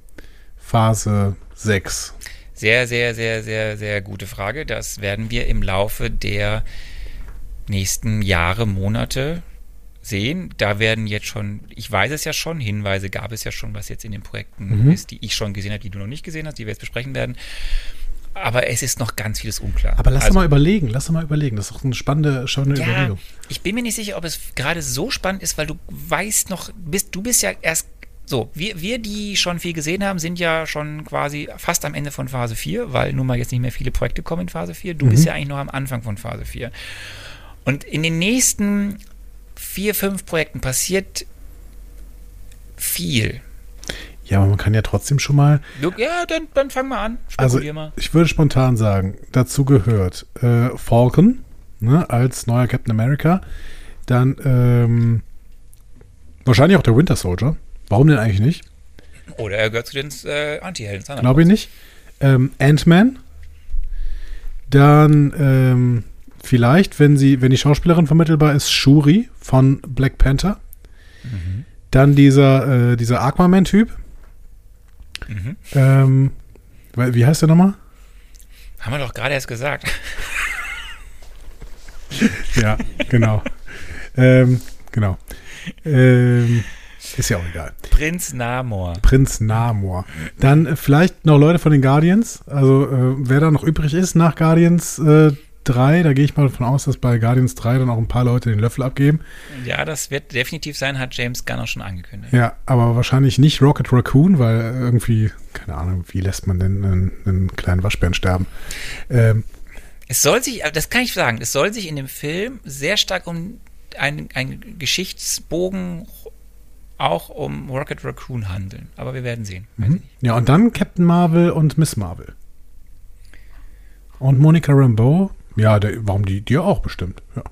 Phase 6? Sehr, sehr, sehr, sehr, sehr gute Frage. Das werden wir im Laufe der nächsten Jahre, Monate sehen. Da werden jetzt schon, ich weiß es ja schon, Hinweise gab es ja schon, was jetzt in den Projekten mhm. ist, die ich schon gesehen habe, die du noch nicht gesehen hast, die wir jetzt besprechen werden. Aber es ist noch ganz vieles unklar. Aber lass also, mal überlegen, lass mal überlegen. Das ist doch eine spannende, spannende ja, Überlegung. Ich bin mir nicht sicher, ob es gerade so spannend ist, weil du weißt noch, bist, du bist ja erst so, wir, wir, die schon viel gesehen haben, sind ja schon quasi fast am Ende von Phase 4, weil nun mal jetzt nicht mehr viele Projekte kommen in Phase 4. Du mhm. bist ja eigentlich noch am Anfang von Phase 4. Und in den nächsten vier, fünf Projekten passiert viel. Ja, aber man kann ja trotzdem schon mal. Ja, dann, dann fang mal an. Also, mal. ich würde spontan sagen, dazu gehört äh, Falcon ne, als neuer Captain America. Dann ähm, wahrscheinlich auch der Winter Soldier. Warum denn eigentlich nicht? Oder er gehört zu den äh, Anti-Helden. Glaube ich nicht. Ähm, Ant-Man. Dann ähm, vielleicht, wenn sie, wenn die Schauspielerin vermittelbar ist, Shuri von Black Panther. Mhm. Dann dieser, äh, dieser Aquaman-Typ. Mhm. Ähm, wie heißt der nochmal? Haben wir doch gerade erst gesagt. [LAUGHS] ja, genau. ähm, genau. Ähm, ist ja auch egal. Prinz Namor. Prinz Namor. Dann äh, vielleicht noch Leute von den Guardians. Also, äh, wer da noch übrig ist nach Guardians äh, 3, da gehe ich mal davon aus, dass bei Guardians 3 dann auch ein paar Leute den Löffel abgeben. Ja, das wird definitiv sein, hat James Gunn auch schon angekündigt. Ja, aber wahrscheinlich nicht Rocket Raccoon, weil irgendwie, keine Ahnung, wie lässt man denn einen, einen kleinen Waschbären sterben? Ähm, es soll sich, das kann ich sagen, es soll sich in dem Film sehr stark um einen, einen Geschichtsbogen auch um Rocket Raccoon handeln. Aber wir werden sehen. Mhm. Ja, und dann Captain Marvel und Miss Marvel. Und Monica Rambeau, ja, der, warum die dir auch bestimmt, ja.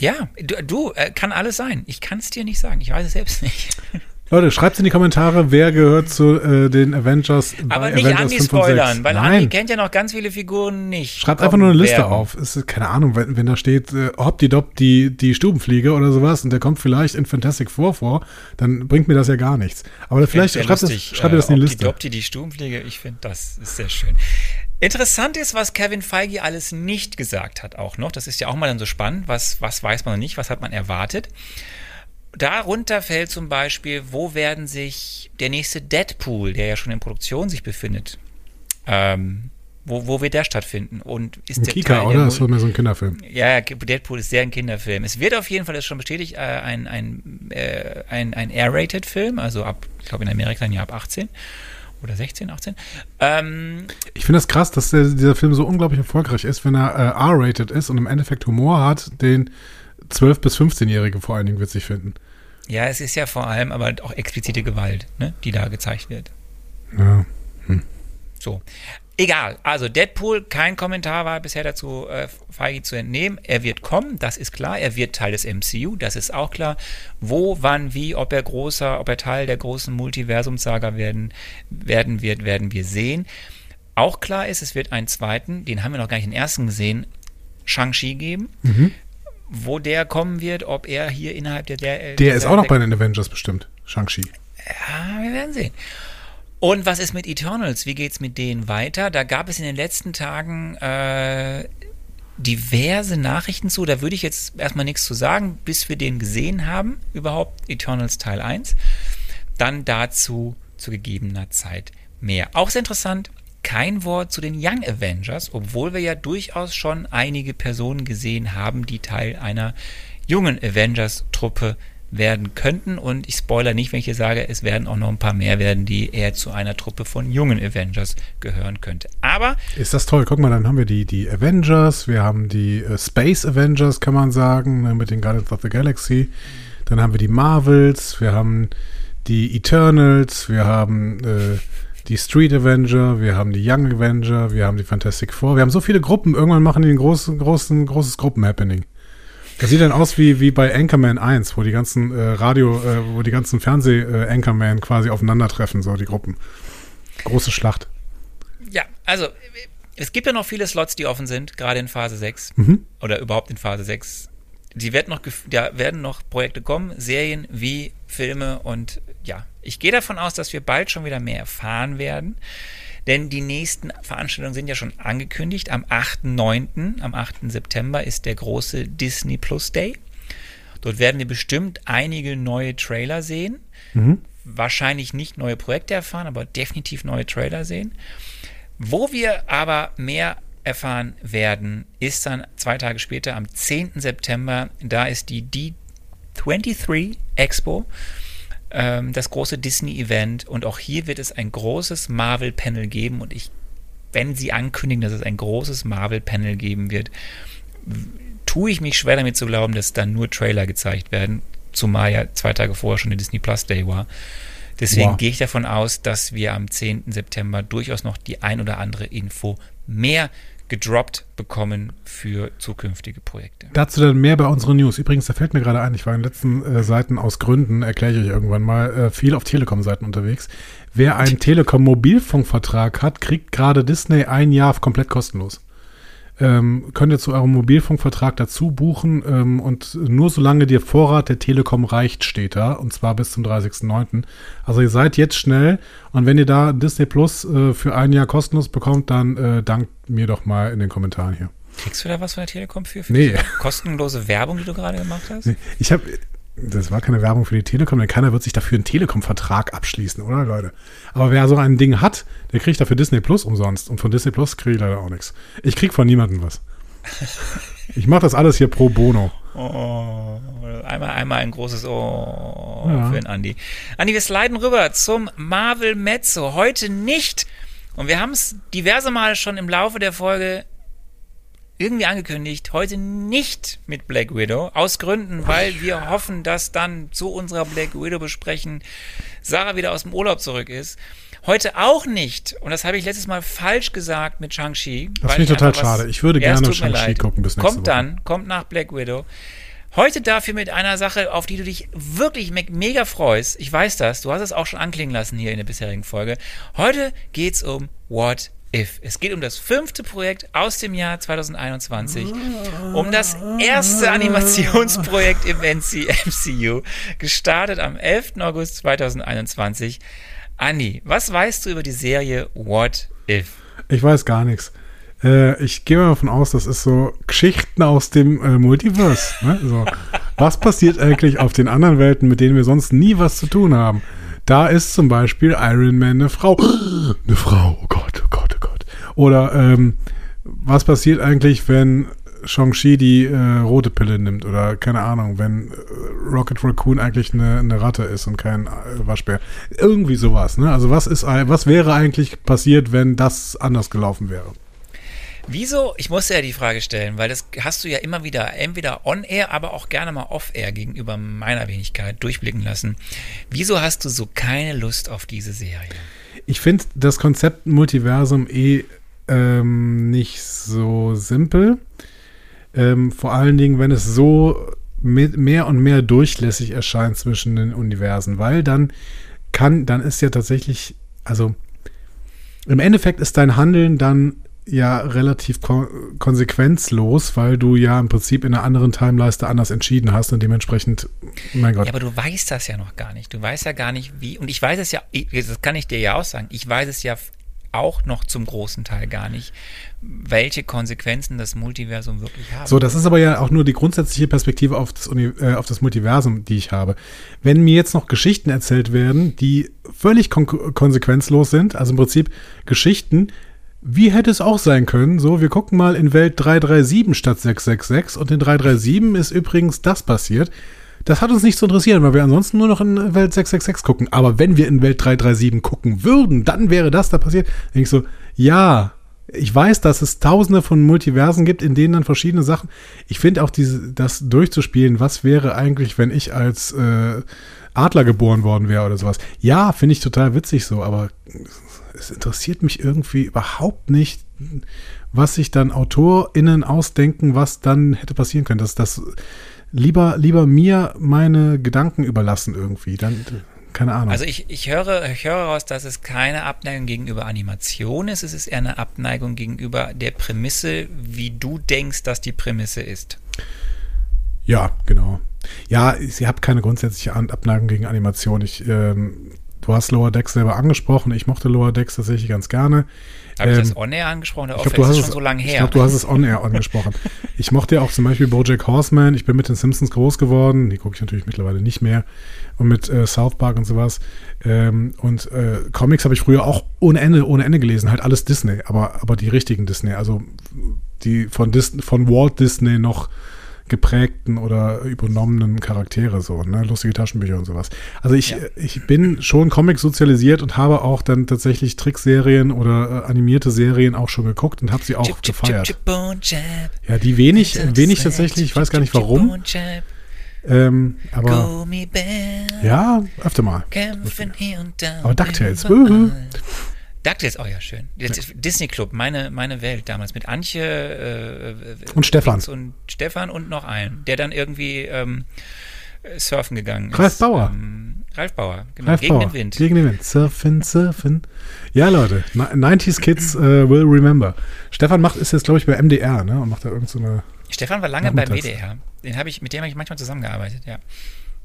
Ja, du, du äh, kann alles sein. Ich kann es dir nicht sagen. Ich weiß es selbst nicht. [LAUGHS] Leute, schreibt in die Kommentare, wer gehört zu äh, den Avengers. Aber nicht Avengers Andi spoilern, weil Nein. Andi kennt ja noch ganz viele Figuren nicht. Schreibt einfach nur eine Liste werden. auf. Ist, keine Ahnung, wenn, wenn da steht, äh, Hopdidopp, die, die Stubenfliege oder sowas und der kommt vielleicht in Fantastic Four vor, dann bringt mir das ja gar nichts. Aber vielleicht schreibt, lustig, das, schreibt äh, das in die Liste. Hopdidopp, die Stubenfliege, ich finde, das ist sehr schön. Interessant ist, was Kevin Feige alles nicht gesagt hat, auch noch. Das ist ja auch mal dann so spannend. Was, was weiß man noch nicht? Was hat man erwartet? Darunter fällt zum Beispiel, wo werden sich der nächste Deadpool, der ja schon in Produktion sich befindet, ähm, wo, wo wird der stattfinden? Und ist ein der Kika, Teil, oder? Das ist so ein Kinderfilm. Ja, Deadpool ist sehr ein Kinderfilm. Es wird auf jeden Fall, das ist schon bestätigt, äh, ein, ein, äh, ein, ein R-Rated-Film, also ab, ich glaube in Amerika ja ab 18 oder 16, 18. Ähm, ich finde das krass, dass der, dieser Film so unglaublich erfolgreich ist, wenn er äh, R-rated ist und im Endeffekt Humor hat, den 12- bis 15-Jährige vor allen Dingen witzig finden. Ja, es ist ja vor allem aber auch explizite Gewalt, ne, die da gezeigt wird. Ja. Hm. So. Egal, also Deadpool, kein Kommentar war bisher dazu äh, Feige zu entnehmen. Er wird kommen, das ist klar. Er wird Teil des MCU, das ist auch klar. Wo, wann, wie, ob er großer, ob er Teil der großen Multiversumsaga werden, werden wird, werden wir sehen. Auch klar ist, es wird einen zweiten, den haben wir noch gar nicht den ersten gesehen, Shang-Chi geben. Mhm. Wo der kommen wird, ob er hier innerhalb der. Der, der ist auch noch bei den Avengers bestimmt, Shang-Chi. Ja, wir werden sehen. Und was ist mit Eternals? Wie geht es mit denen weiter? Da gab es in den letzten Tagen äh, diverse Nachrichten zu. Da würde ich jetzt erstmal nichts zu sagen, bis wir den gesehen haben, überhaupt Eternals Teil 1. Dann dazu zu gegebener Zeit mehr. Auch sehr interessant, kein Wort zu den Young Avengers, obwohl wir ja durchaus schon einige Personen gesehen haben, die Teil einer jungen Avengers-Truppe sind werden könnten. Und ich spoiler nicht, wenn ich hier sage, es werden auch noch ein paar mehr werden, die eher zu einer Truppe von jungen Avengers gehören könnte. Aber. Ist das toll. Guck mal, dann haben wir die, die Avengers, wir haben die äh, Space Avengers, kann man sagen, ne, mit den Guardians of the Galaxy. Dann haben wir die Marvels, wir haben die Eternals, wir haben äh, die Street Avenger, wir haben die Young Avenger, wir haben die Fantastic Four. Wir haben so viele Gruppen. Irgendwann machen die ein großes, großes, großes Gruppen-Happening. Das sieht dann aus wie, wie bei Anchorman 1, wo die ganzen äh, Radio, äh, wo die ganzen Fernseh-Anchorman äh, quasi aufeinandertreffen, so die Gruppen. Große Schlacht. Ja, also es gibt ja noch viele Slots, die offen sind, gerade in Phase 6 mhm. oder überhaupt in Phase 6. Die werden noch, ja, werden noch Projekte kommen, Serien wie Filme und ja, ich gehe davon aus, dass wir bald schon wieder mehr erfahren werden. Denn die nächsten Veranstaltungen sind ja schon angekündigt. Am 8.9., am 8. September ist der große Disney Plus Day. Dort werden wir bestimmt einige neue Trailer sehen. Mhm. Wahrscheinlich nicht neue Projekte erfahren, aber definitiv neue Trailer sehen. Wo wir aber mehr erfahren werden, ist dann zwei Tage später am 10. September. Da ist die D23 Expo ähm, das große Disney-Event und auch hier wird es ein großes Marvel-Panel geben und ich, wenn sie ankündigen, dass es ein großes Marvel-Panel geben wird, tue ich mich schwer damit zu glauben, dass dann nur Trailer gezeigt werden, zumal ja zwei Tage vorher schon der Disney Plus Day war. Deswegen wow. gehe ich davon aus, dass wir am 10. September durchaus noch die ein oder andere Info mehr gedroppt bekommen für zukünftige Projekte. Dazu dann mehr bei unseren News. Übrigens, da fällt mir gerade ein, ich war in den letzten äh, Seiten aus Gründen, erkläre ich euch irgendwann mal, äh, viel auf Telekom-Seiten unterwegs. Wer einen Telekom-Mobilfunkvertrag hat, kriegt gerade Disney ein Jahr komplett kostenlos ähm, könnt ihr zu eurem Mobilfunkvertrag dazu buchen ähm, und nur solange der Vorrat der Telekom reicht, steht da und zwar bis zum 30.09. Also ihr seid jetzt schnell und wenn ihr da Disney Plus äh, für ein Jahr kostenlos bekommt, dann äh, dankt mir doch mal in den Kommentaren hier. Kriegst du da was von der Telekom für? für nee. Kostenlose Werbung, die du gerade gemacht hast? Nee. Ich habe das war keine Werbung für die Telekom, denn keiner wird sich dafür einen Telekom-Vertrag abschließen, oder Leute? Aber wer so ein Ding hat, der kriegt dafür Disney Plus umsonst. Und von Disney Plus kriege ich leider auch nichts. Ich kriege von niemandem was. [LAUGHS] Ich mache das alles hier pro bono. Oh, einmal, einmal ein großes Oh ja. für den Andi. Andi, wir sliden rüber zum Marvel Mezzo. Heute nicht. Und wir haben es diverse Male schon im Laufe der Folge irgendwie angekündigt, heute nicht mit Black Widow. Aus Gründen, weil wir hoffen, dass dann zu unserer Black Widow besprechen Sarah wieder aus dem Urlaub zurück ist. Heute auch nicht, und das habe ich letztes Mal falsch gesagt mit Shang-Chi. Das finde ich total schade. Ich würde gerne Shang-Chi gucken bis nächste Kommt Woche. dann, kommt nach Black Widow. Heute dafür mit einer Sache, auf die du dich wirklich me mega freust. Ich weiß das, du hast es auch schon anklingen lassen hier in der bisherigen Folge. Heute geht es um What If. Es geht um das fünfte Projekt aus dem Jahr 2021, um das erste Animationsprojekt im MCU, gestartet am 11. August 2021. Anni, was weißt du über die Serie What If? Ich weiß gar nichts. Äh, ich gehe mal davon aus, das ist so Geschichten aus dem äh, Multiverse. Ne? So, was passiert eigentlich auf den anderen Welten, mit denen wir sonst nie was zu tun haben? Da ist zum Beispiel Iron Man eine Frau. [GASPS] Eine Frau, oh Gott, oh Gott, oh Gott. Oder ähm, was passiert eigentlich, wenn Shang-Chi die äh, rote Pille nimmt? Oder keine Ahnung, wenn äh, Rocket Raccoon eigentlich eine, eine Ratte ist und kein äh, Waschbär. Irgendwie sowas, ne? Also was ist was wäre eigentlich passiert, wenn das anders gelaufen wäre? Wieso, ich muss ja die Frage stellen, weil das hast du ja immer wieder entweder on-air, aber auch gerne mal off-air gegenüber meiner Wenigkeit durchblicken lassen. Wieso hast du so keine Lust auf diese Serie? Ich finde das Konzept Multiversum eh ähm, nicht so simpel. Ähm, vor allen Dingen, wenn es so mehr und mehr durchlässig erscheint zwischen den Universen, weil dann kann, dann ist ja tatsächlich, also im Endeffekt ist dein Handeln dann ja relativ ko konsequenzlos, weil du ja im Prinzip in einer anderen Timeleiste anders entschieden hast und dementsprechend, mein Gott. Ja, aber du weißt das ja noch gar nicht. Du weißt ja gar nicht, wie, und ich weiß es ja, das kann ich dir ja auch sagen, ich weiß es ja auch noch zum großen Teil gar nicht, welche Konsequenzen das Multiversum wirklich hat. So, das ist aber ja auch nur die grundsätzliche Perspektive auf das, Uni äh, auf das Multiversum, die ich habe. Wenn mir jetzt noch Geschichten erzählt werden, die völlig kon konsequenzlos sind, also im Prinzip Geschichten, wie hätte es auch sein können? So, wir gucken mal in Welt 337 statt 666 und in 337 ist übrigens das passiert. Das hat uns nicht zu interessieren, weil wir ansonsten nur noch in Welt 666 gucken. Aber wenn wir in Welt 337 gucken würden, dann wäre das da passiert. Denke ich so, ja, ich weiß, dass es tausende von Multiversen gibt, in denen dann verschiedene Sachen. Ich finde auch diese, das durchzuspielen, was wäre eigentlich, wenn ich als äh, Adler geboren worden wäre oder sowas. Ja, finde ich total witzig so, aber es interessiert mich irgendwie überhaupt nicht, was sich dann AutorInnen ausdenken, was dann hätte passieren können. Dass das lieber, lieber mir meine Gedanken überlassen irgendwie. Dann, keine Ahnung. Also ich, ich, höre, ich höre raus, dass es keine Abneigung gegenüber Animation ist. Es ist eher eine Abneigung gegenüber der Prämisse, wie du denkst, dass die Prämisse ist. Ja, genau. Ja, ich habe keine grundsätzliche Abneigung gegen Animation. Ich ähm, Du hast Lower Decks selber angesprochen. Ich mochte Lower Decks tatsächlich ganz gerne. Habe ähm, ich das On-Air angesprochen? Oder ich glaube, du hast es schon so lange her. Ich glaube, du hast es On-Air angesprochen. [LAUGHS] ich mochte ja auch zum Beispiel Bojack Horseman. Ich bin mit den Simpsons groß geworden. Die gucke ich natürlich mittlerweile nicht mehr. Und mit äh, South Park und sowas. Ähm, und äh, Comics habe ich früher auch ohne Ende, ohne Ende gelesen. Halt alles Disney, aber, aber die richtigen Disney. Also die von, Dis von Walt Disney noch geprägten oder übernommenen Charaktere, so, ne? Lustige Taschenbücher und sowas. Also ich, Ja. ich bin schon Comic sozialisiert und habe auch dann tatsächlich Trickserien oder äh, animierte Serien auch schon geguckt und habe sie auch Chip, gefeiert. chip, chip. Ja, die wenig, wenig tatsächlich, ich weiß gar nicht warum. Ähm, aber ja, öfter mal. Aber DuckTales. DuckTales, oh ja, schön. Disney Club, meine, meine Welt damals mit Antje äh, Und Stefan. Und Stefan und noch einen, der dann irgendwie ähm, surfen gegangen ist. Ralf Bauer. Ähm, Ralf Bauer, genau. Ralf gegen Bauer. den Wind. Gegen den Wind. Surfen, surfen. Ja, Leute, ni- 90s Kids äh, will remember. Stefan macht, ist jetzt, glaube ich, bei MDR, ne? Und macht da irgend so eine. Stefan war lange beim. WDR. Den hab ich, mit dem habe ich manchmal zusammengearbeitet, ja.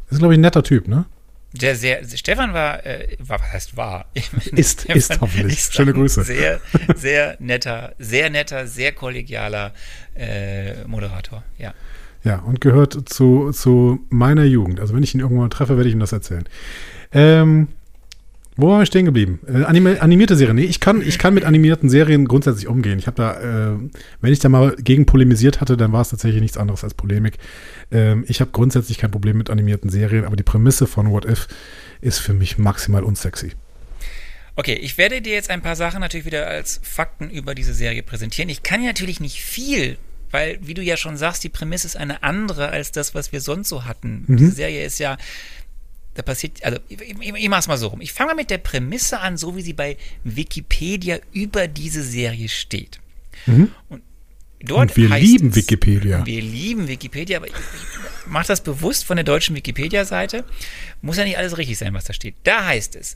Ist, glaube ich, ein netter Typ, ne? Der sehr, Stefan war, äh, war, was heißt war? [LAUGHS] Ist- Stefan ist hoffentlich. ist Schöne Grüße. Sehr, [LAUGHS] sehr netter, sehr netter, sehr kollegialer äh, Moderator, ja. Ja, und gehört zu, zu meiner Jugend. Also, wenn ich ihn irgendwann treffe, werde ich ihm das erzählen. Ähm, wo waren wir stehen geblieben? Äh, anime, animierte Serien. Nee, ich kann, ich kann mit animierten Serien grundsätzlich umgehen. Ich habe da, äh, wenn ich da mal gegen polemisiert hatte, dann war es tatsächlich nichts anderes als Polemik. Ähm, ich habe grundsätzlich kein Problem mit animierten Serien, aber die Prämisse von What If ist für mich maximal unsexy. Okay, ich werde dir jetzt ein paar Sachen natürlich wieder als Fakten über diese Serie präsentieren. Ich kann natürlich nicht viel, weil, wie du ja schon sagst, die Prämisse ist eine andere als das, was wir sonst so hatten. Diese Serie ist ja, da passiert, also ich, ich, ich mach's mal so rum. Ich fange mal mit der Prämisse an, so wie sie bei Wikipedia über diese Serie steht. Und dort Und wir lieben es, Wikipedia. Wir lieben Wikipedia, aber ich, ich mache das bewusst von der deutschen Wikipedia-Seite. Muss ja nicht alles richtig sein, was da steht. Da heißt es,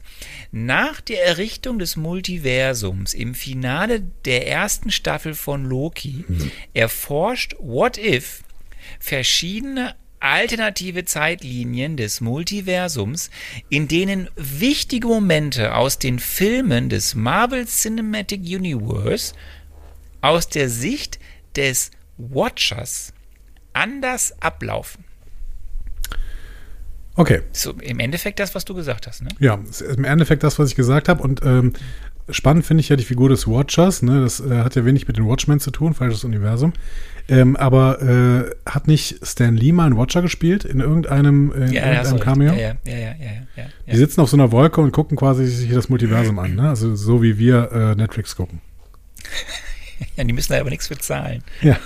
nach der Errichtung des Multiversums im Finale der ersten Staffel von Loki erforscht What If verschiedene alternative Zeitlinien des Multiversums, in denen wichtige Momente aus den Filmen des Marvel Cinematic Universe aus der Sicht des Watchers anders ablaufen. Okay. So im Endeffekt das, was du gesagt hast, ne? Ja, im Endeffekt das, was ich gesagt habe. Und ähm, spannend finde ich ja die Figur des Watchers. Ne? Das äh, hat ja wenig mit den Watchmen zu tun, falsches Universum. Ähm, aber äh, hat nicht Stan Lee mal einen Watcher gespielt in irgendeinem, äh, in hast irgendeinem Cameo? Ja, ja, ja, ja, ja, ja, Die ja. sitzen auf so einer Wolke und gucken quasi sich das Multiversum an. Ne? Also so wie wir äh, Netflix gucken. [LAUGHS] ja. Die müssen da aber nichts für zahlen. Ja.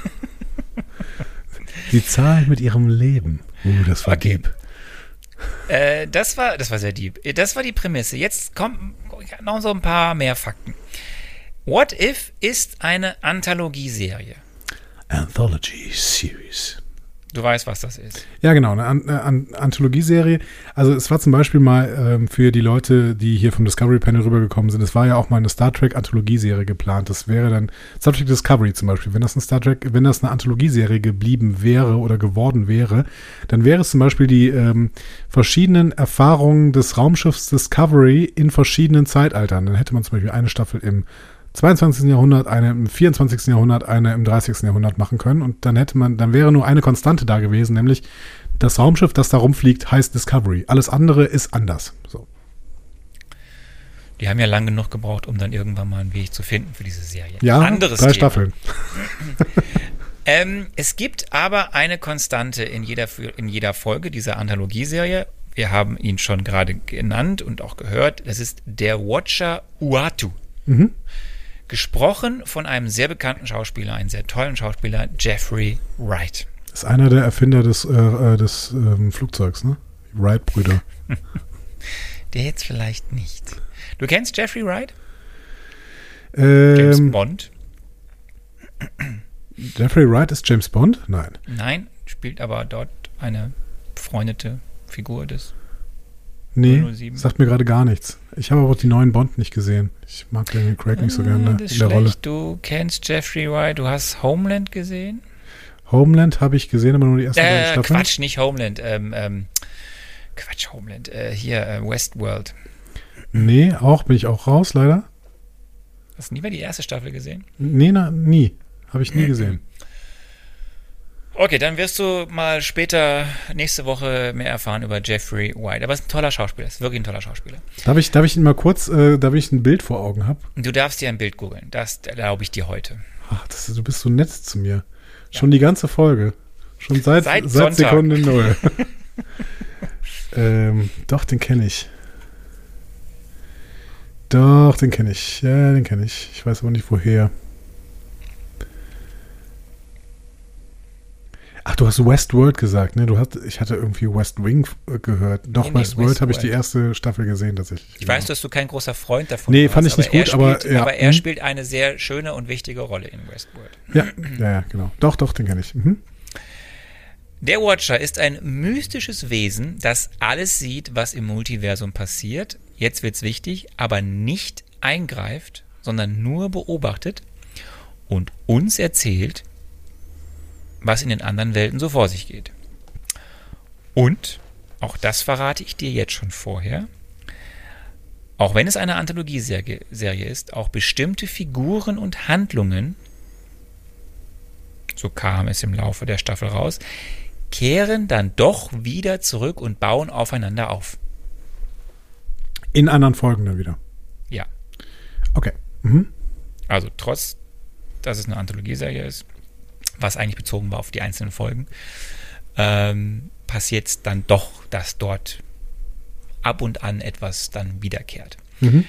Sie zahlen mit ihrem Leben. Uh, das war Okay. deep. Äh, das war, das war sehr deep. Das war die Prämisse. Jetzt kommen noch so ein paar mehr Fakten. What If ist eine Anthologieserie. Anthology Series. Du weißt, was das ist. Ja, genau, eine, An eine An Anthologieserie. Also es war zum Beispiel mal ähm, für die Leute, die hier vom Discovery Panel rübergekommen sind, es war ja auch mal eine Star Trek Anthologieserie geplant. Das wäre dann Star Trek Discovery zum Beispiel. Wenn das ein Star Trek, wenn das eine Anthologieserie geblieben wäre oder geworden wäre, dann wäre es zum Beispiel die ähm, verschiedenen Erfahrungen des Raumschiffs Discovery in verschiedenen Zeitaltern. Dann hätte man zum Beispiel eine Staffel im 22. Jahrhundert, eine im 24. Jahrhundert, eine im 30. Jahrhundert machen können. Und dann hätte man, dann wäre nur eine Konstante da gewesen, nämlich das Raumschiff, das da rumfliegt, heißt Discovery. Alles andere ist anders. So. Die haben ja lang genug gebraucht, um dann irgendwann mal einen Weg zu finden für diese Serie. Ja, Anderes drei Thema. Staffeln. [LAUGHS] Ähm, es gibt aber eine Konstante in jeder, in jeder Folge dieser Anthologieserie. Wir haben ihn schon gerade genannt und auch gehört. Das ist der Watcher Uatu. Mhm. Gesprochen von einem sehr bekannten Schauspieler, einen sehr tollen Schauspieler, Jeffrey Wright. Das ist einer der Erfinder des, äh, äh, des ähm, Flugzeugs, ne? Wright-Brüder. [LAUGHS] Der jetzt vielleicht nicht. Du kennst Jeffrey Wright? James Ähm, Bond? Jeffrey Wright ist James Bond? Nein. Nein, spielt aber dort eine befreundete Figur des. Nee, 007. sagt mir gerade gar nichts. Ich habe aber auch die neuen Bond nicht gesehen. Ich mag Daniel Craig nicht so gerne Ah, in das ist der Rolle. schlecht. Du kennst Jeffrey Wright. Du hast Homeland gesehen? Homeland habe ich gesehen, aber nur die ersten beiden Äh, Staffeln. Quatsch, nicht Homeland. Ähm, ähm, Quatsch, Homeland. Äh, hier, äh, Westworld. Nee, auch bin ich auch raus, leider. Hast du nie mal die erste Staffel gesehen? Nee, na, nie. Habe ich nie gesehen. Okay, dann wirst du mal später nächste Woche mehr erfahren über Jeffrey White. Aber es ist ein toller Schauspieler, ist wirklich ein toller Schauspieler. Darf ich, darf ich ihn mal kurz, äh, da ich ein Bild vor Augen habe? Du darfst dir ein Bild googeln. Das erlaube ich dir heute. Ach, das, du bist so nett zu mir. Schon die ganze Folge. Schon seit, Seit seit. Sekunde null. [LAUGHS] [LAUGHS] ähm, doch, den kenne ich. Doch, den kenne ich. Ja, den kenne ich. Ich weiß aber nicht woher. Ach, du hast Westworld gesagt, ne? Du hast, ich hatte irgendwie West Wing äh, gehört. Doch, Nee, nee, Westworld habe ich die erste Staffel gesehen tatsächlich. Ich weiß, dass du kein großer Freund davon Nee, warst, fand ich nicht er gut, aber spielt, ja, aber er mhm. spielt eine sehr schöne und wichtige Rolle in Westworld. Ja, ja, ja, genau. Doch, doch, den kenne ich. Mhm. Der Watcher ist ein mystisches Wesen, das alles sieht, was im Multiversum passiert. Jetzt wird's wichtig, aber nicht eingreift, sondern nur beobachtet und uns erzählt, was in den anderen Welten so vor sich geht. Und, auch das verrate ich dir jetzt schon vorher, auch wenn es eine Anthologieserie Serie ist, auch bestimmte Figuren und Handlungen, so kam es im Laufe der Staffel raus, kehren dann doch wieder zurück und bauen aufeinander auf. In anderen Folgen dann wieder. Ja. Okay. Mhm. Also trotz, dass es eine Anthologieserie ist, was eigentlich bezogen war auf die einzelnen Folgen, ähm, passiert es dann doch, dass dort ab und an etwas dann wiederkehrt. Mhm.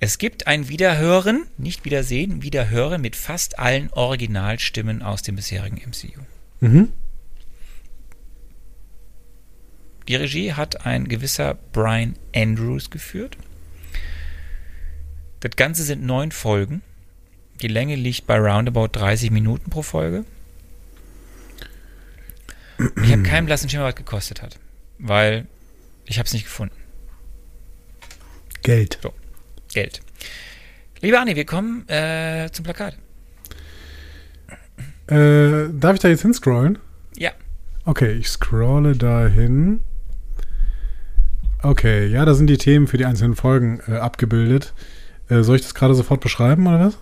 Es gibt ein Wiederhören, nicht Wiedersehen, Wiederhören mit fast allen Originalstimmen aus dem bisherigen MCU. Mhm. Die Regie hat ein gewisser Brian Andrews geführt. Das Ganze sind neun Folgen. Die Länge liegt bei roundabout 30 Minuten pro Folge. Ich habe keinen blassen Schimmer, was gekostet hat, weil ich habe es nicht gefunden. Geld. Geld. Lieber Anni, wir kommen äh, zum Plakat. Äh, darf ich da jetzt hinscrollen? Ja. Okay, ich scrolle dahin. Okay, ja, da sind die Themen für die einzelnen Folgen äh, abgebildet. Äh, soll ich das gerade sofort beschreiben oder was?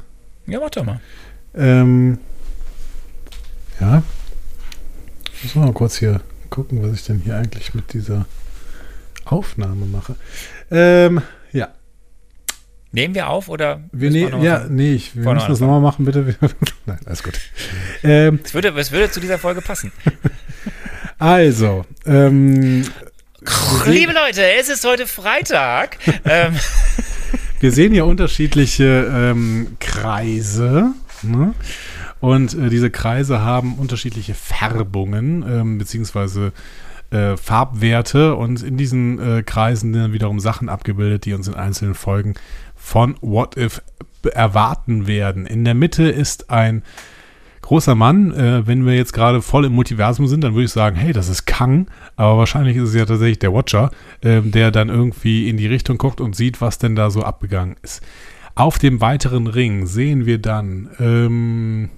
Ja, mach doch mal. Ähm, ja. Ich muss mal kurz hier gucken, was ich denn hier eigentlich mit dieser Aufnahme mache. Ähm, ja. Nehmen wir auf oder? Wir ne ja, nee, ich, wir müssen das nochmal machen, bitte. [LAUGHS] Nein, alles gut. Ähm, Es würde, es würde zu dieser Folge passen. [LAUGHS] also, ähm, Liebe Leute, es ist heute Freitag. [LAUGHS] ähm, Wir sehen hier unterschiedliche ähm, Kreise. Ne? Und äh, diese Kreise haben unterschiedliche Färbungen, ähm, beziehungsweise äh, Farbwerte. Und in diesen äh, Kreisen sind dann wiederum Sachen abgebildet, die uns in einzelnen Folgen von What If erwarten werden. In der Mitte ist ein großer Mann. Äh, wenn wir jetzt gerade voll im Multiversum sind, dann würde ich sagen, hey, das ist Kang. Aber wahrscheinlich ist es ja tatsächlich der Watcher, ähm, der dann irgendwie in die Richtung guckt und sieht, was denn da so abgegangen ist. Auf dem weiteren Ring sehen wir dann ähm,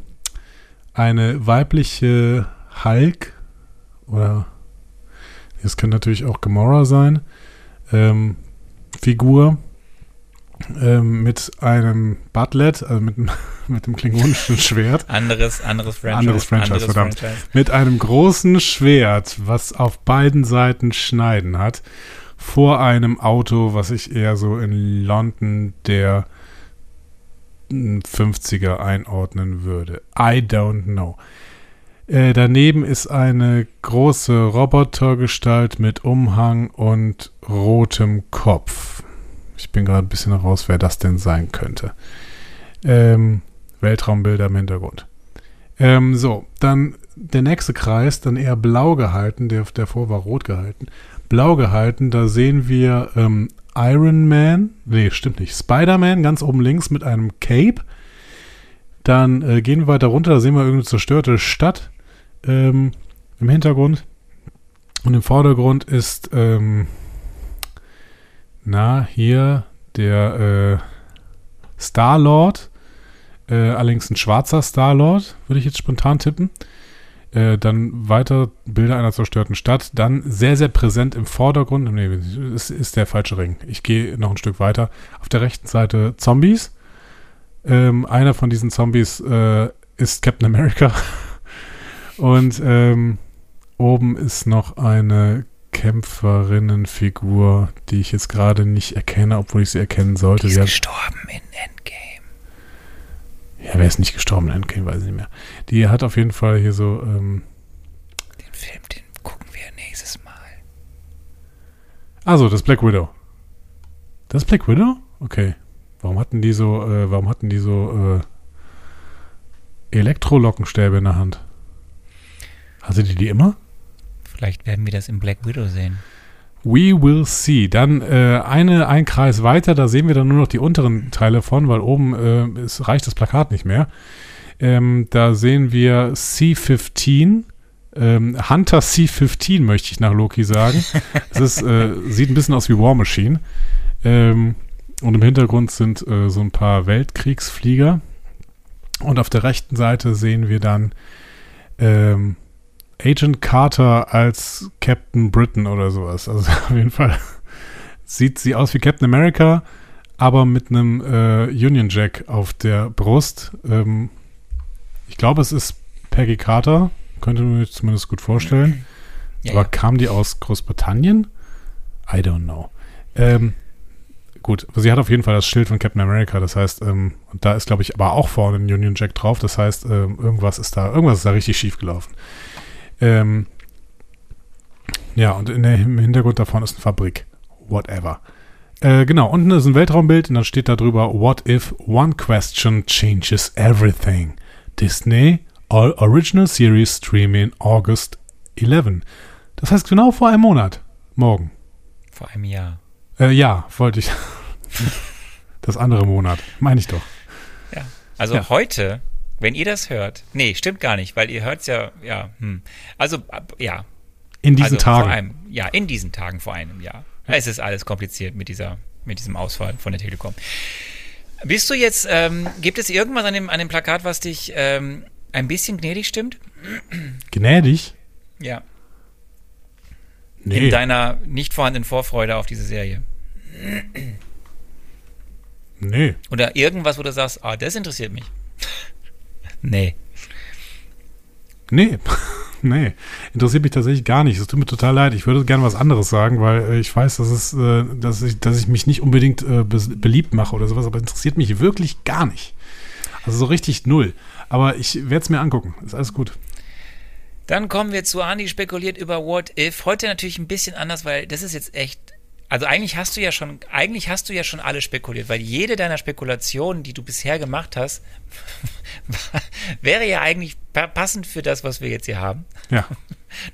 eine weibliche Hulk oder es könnte natürlich auch Gamora sein, ähm, Figur ähm, mit einem Butlet, also mit, einem- [LAUGHS] mit einem klingonischen Schwert. anderes, anderes Franchise. Anderes Franchise, verdammt. mit einem großen Schwert, was auf beiden Seiten Schneiden hat, vor einem Auto, was ich eher so in London der mm, 50er einordnen würde. I don't know. Äh, daneben ist eine große Robotergestalt mit Umhang und rotem Kopf. Ich bin gerade ein bisschen heraus, wer das denn sein könnte. Ähm, Weltraumbilder im Hintergrund. Ähm, so, dann der nächste Kreis, dann eher blau gehalten, der davor war rot gehalten. Blau gehalten, da sehen wir ähm, Iron Man, nee, stimmt nicht, Spider-Man ganz oben links mit einem Cape. Dann äh, gehen wir weiter runter, da sehen wir irgendeine zerstörte Stadt ähm, im Hintergrund. Und im Vordergrund ist, ähm, na, hier der äh, Star-Lord. Äh, allerdings ein schwarzer Star-Lord, würde ich jetzt spontan tippen. Äh, dann weiter Bilder einer zerstörten Stadt. Dann sehr, sehr präsent im Vordergrund. Nee, es ist der falsche Ring. Ich gehe noch ein Stück weiter. Auf der rechten Seite Zombies. Ähm, einer von diesen Zombies äh, ist Captain America. [LAUGHS] Und ähm, oben ist noch eine Kämpferinnenfigur, die ich jetzt gerade nicht erkenne, obwohl ich sie erkennen sollte. Die ist sie gestorben in Endgame. Ja, wer ist nicht gestorben in Endgame, weiß ich nicht mehr. Die hat auf jeden Fall hier so. Ähm, den Film, den gucken wir nächstes Mal. Also, das Black Widow. Das Black Widow? Okay. Warum hatten die so, äh, warum hatten die so äh, Elektrolockenstäbe in der Hand? Hatte die die immer? Vielleicht werden wir das im Black Widow sehen. We will see. Dann äh, eine, ein Kreis weiter, da sehen wir dann nur noch die unteren Teile von, weil oben äh, es reicht das Plakat nicht mehr. Ähm, da sehen wir C15. Ähm, Hunter C15 möchte ich nach Loki sagen. [LAUGHS] es ist, äh, sieht ein bisschen aus wie War Machine. Ähm, und im Hintergrund sind äh, so ein paar Weltkriegsflieger. Und auf der rechten Seite sehen wir dann ähm, Agent Carter als Captain Britain oder sowas. Also [LAUGHS] auf jeden Fall sieht sie aus wie Captain America, aber mit einem äh, Union Jack auf der Brust. Ähm, ich glaube, es ist Peggy Carter, könnte man mir zumindest gut vorstellen. Ja, aber ja. kam die aus Großbritannien? I don't know. Ähm, gut, sie hat auf jeden Fall das Schild von Captain America, das heißt, ähm, und da ist, glaube ich, aber auch vorne ein Union Jack drauf, das heißt, ähm, irgendwas ist da, irgendwas ist da richtig schief gelaufen. Ähm, ja, und in der, im Hintergrund davon ist eine Fabrik. Whatever. Äh, genau, unten ist ein Weltraumbild und dann steht da drüber, What if one question changes everything? Disney All Original Series Streaming August 11. Das heißt genau vor einem Monat. Morgen. Vor einem Jahr. Äh, ja, wollte ich. [LAUGHS] das andere Monat. Meine ich doch. Ja. Also ja. heute wenn ihr das hört, nee, stimmt gar nicht, weil ihr hört es ja, ja, hm. Also, ja. In diesen also Tagen. Einem, ja, in diesen Tagen vor einem Jahr. Es ist alles kompliziert mit dieser, mit diesem Ausfall von der Telekom. Bist du jetzt, ähm, gibt es irgendwas an dem, an dem Plakat, was dich ähm, ein bisschen gnädig stimmt? Gnädig? Ja. Nee. In deiner nicht vorhandenen Vorfreude auf diese Serie. Nee. Oder irgendwas, wo du sagst, ah, das interessiert mich. Nee. Nee. [LAUGHS] nee. Interessiert mich tatsächlich gar nicht. Es tut mir total leid. Ich würde gerne was anderes sagen, weil äh, ich weiß, dass, es, äh, dass, ich, dass ich mich nicht unbedingt äh, beliebt mache oder sowas, aber interessiert mich wirklich gar nicht. Also so richtig null. Aber ich werde es mir angucken. Ist alles gut. Dann kommen wir zu Andi spekuliert über What If. Heute natürlich ein bisschen anders, weil das ist jetzt echt also eigentlich hast du ja schon, eigentlich hast du ja schon alle spekuliert, weil jede deiner Spekulationen, die du bisher gemacht hast, [LAUGHS] wäre ja eigentlich passend für das, was wir jetzt hier haben. Ja.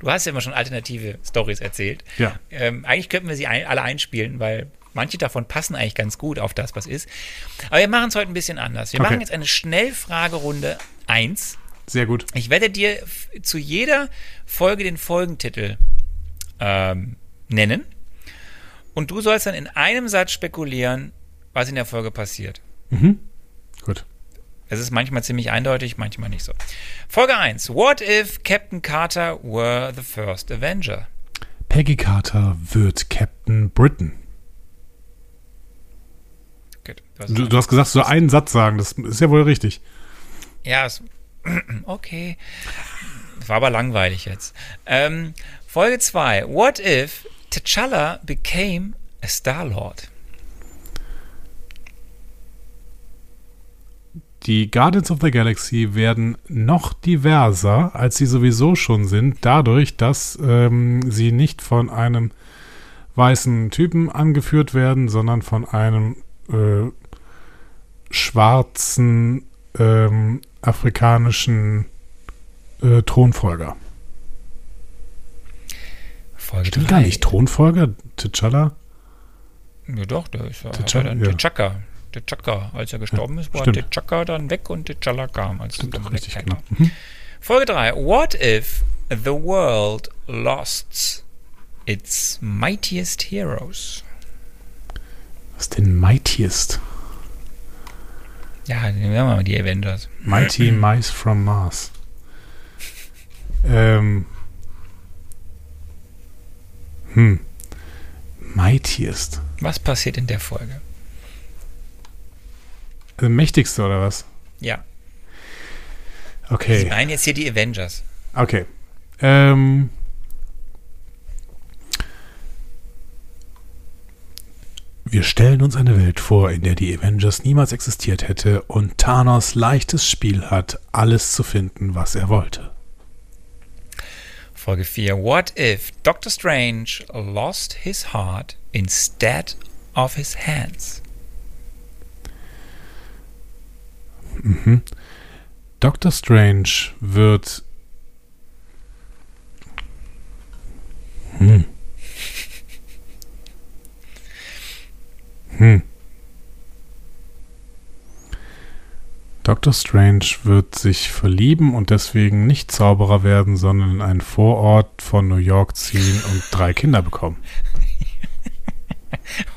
Du hast ja immer schon alternative Stories erzählt. Ja. Ähm, eigentlich könnten wir sie ein, alle einspielen, weil manche davon passen eigentlich ganz gut auf das, was ist. Aber wir machen es heute ein bisschen anders. Wir okay. machen jetzt eine Schnellfragerunde 1. Sehr gut. Ich werde dir zu jeder Folge den Folgentitel ähm, nennen. Und du sollst dann in einem Satz spekulieren, was in der Folge passiert. Mhm. Gut. Es ist manchmal ziemlich eindeutig, manchmal nicht so. Folge 1. What if Captain Carter were the first Avenger? Peggy Carter wird Captain Britain. Gut, du, du, hast gesagt, so einen Satz sagen, das ist ja wohl richtig. Ja, es, [CLEARS THROAT] okay. War aber langweilig jetzt. Ähm, Folge 2. What if T'Challa became a Star-Lord. Die Guardians of the Galaxy werden noch diverser, als sie sowieso schon sind, dadurch, dass ähm, sie nicht von einem weißen Typen angeführt werden, sondern von einem äh, schwarzen ähm, afrikanischen äh, Thronfolger. Folge Stimmt drei. gar nicht. Thronfolger? T'Challa? Ja doch, der ist ja T'Chaka. Ja. T'Chaka, als er gestorben ja, ist, war T'Chaka dann weg und T'Challa kam. Als stimmt doch richtig, genau. Mhm. Folge 3. What if the world lost its mightiest heroes? Was denn mightiest? Ja, nehmen wir mal die Avengers. Mighty [CLEARS THROAT] Mice from Mars. Ähm, hm. Mightiest. Was passiert in der Folge? Also mächtigste oder was? Ja. Okay. Ich meine jetzt hier die Avengers. Okay. Ähm. Wir stellen uns eine Welt vor, in der die Avengers niemals existiert hätte und Thanos leichtes Spiel hat, alles zu finden, was er wollte. Folge 4. What if Doctor Strange lost his heart instead of his hands? Mhm. Doctor Strange wird. Hm. Hm. Doctor Strange wird sich verlieben und deswegen nicht Zauberer werden, sondern in einen Vorort von New York ziehen und drei Kinder bekommen.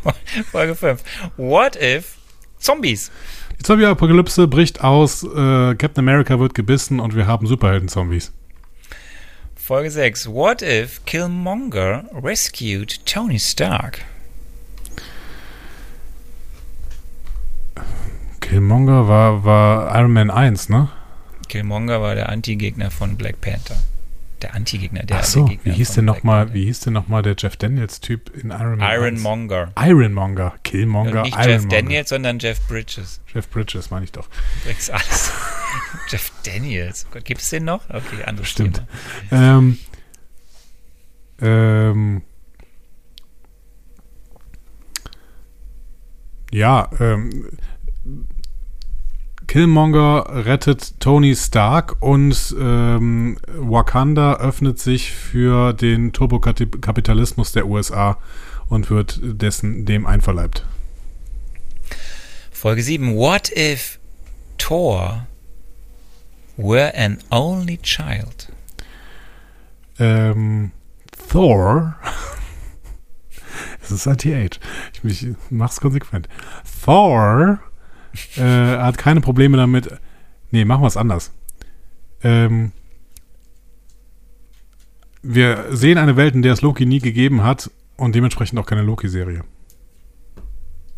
[LAUGHS] Folge 5. What if Zombies? Die Zombie-Apokalypse bricht aus, äh, Captain America wird gebissen und wir haben Superhelden-Zombies. Folge 6. What if Killmonger rescued Tony Stark? Killmonger war, war Iron Man 1, ne? Killmonger war der Anti-Gegner von Black Panther. Der Anti-Gegner, der Ach so, der wie hieß denn nochmal, wie hieß denn nochmal der Jeff Daniels-Typ in Iron Man 1? Ironmonger. Ironmonger. Killmonger, Und nicht Ironmonger. Jeff Daniels, sondern Jeff Bridges. Jeff Bridges, meine ich doch. Übrigens alles. [LAUGHS] Jeff Daniels. Oh Gott, Gibt es den noch? Okay, anderes Stimmt. Thema. Ähm, ähm, ja, ähm, Killmonger rettet Tony Stark und ähm, Wakanda öffnet sich für den Turbokapitalismus der USA und wird dessen dem einverleibt. Folge 7. What if Thor were an only child? Ähm, Thor. [LAUGHS] Es ist ein TH. Ich, mich, mach's konsequent. Thor äh, hat keine Probleme damit. Nee, machen wir es anders. Ähm, wir sehen eine Welt, in der es Loki nie gegeben hat und dementsprechend auch keine Loki-Serie.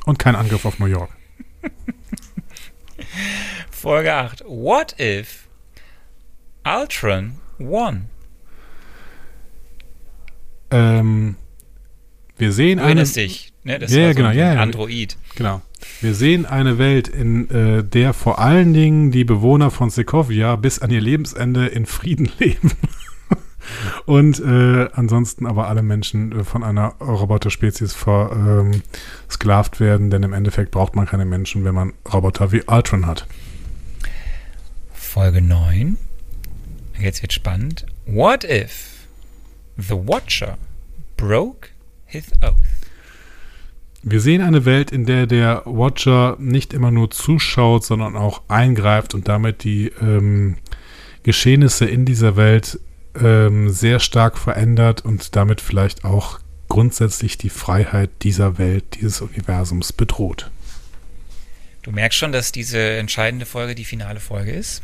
Und kein Angriff auf New York. [LAUGHS] Folge 8. What if Ultron won? Ähm, wir sehen eine. erinnerst dich, ne? Das Ja, ja, so genau, ein ja, ja. Android. Genau. Wir sehen eine Welt, in äh, der vor allen Dingen die Bewohner von Sokovia bis an ihr Lebensende in Frieden [LAUGHS] leben. Und äh, ansonsten aber alle Menschen äh, von einer Roboterspezies versklavt werden, denn im Endeffekt braucht man keine Menschen, wenn man Roboter wie Ultron hat. Folge 9. Jetzt wird spannend. What if the Watcher broke his oath? Wir sehen eine Welt, in der der Watcher nicht immer nur zuschaut, sondern auch eingreift und damit die ähm, Geschehnisse in dieser Welt ähm, sehr stark verändert und damit vielleicht auch grundsätzlich die Freiheit dieser Welt, dieses Universums bedroht. Du merkst schon, dass diese entscheidende Folge die finale Folge ist.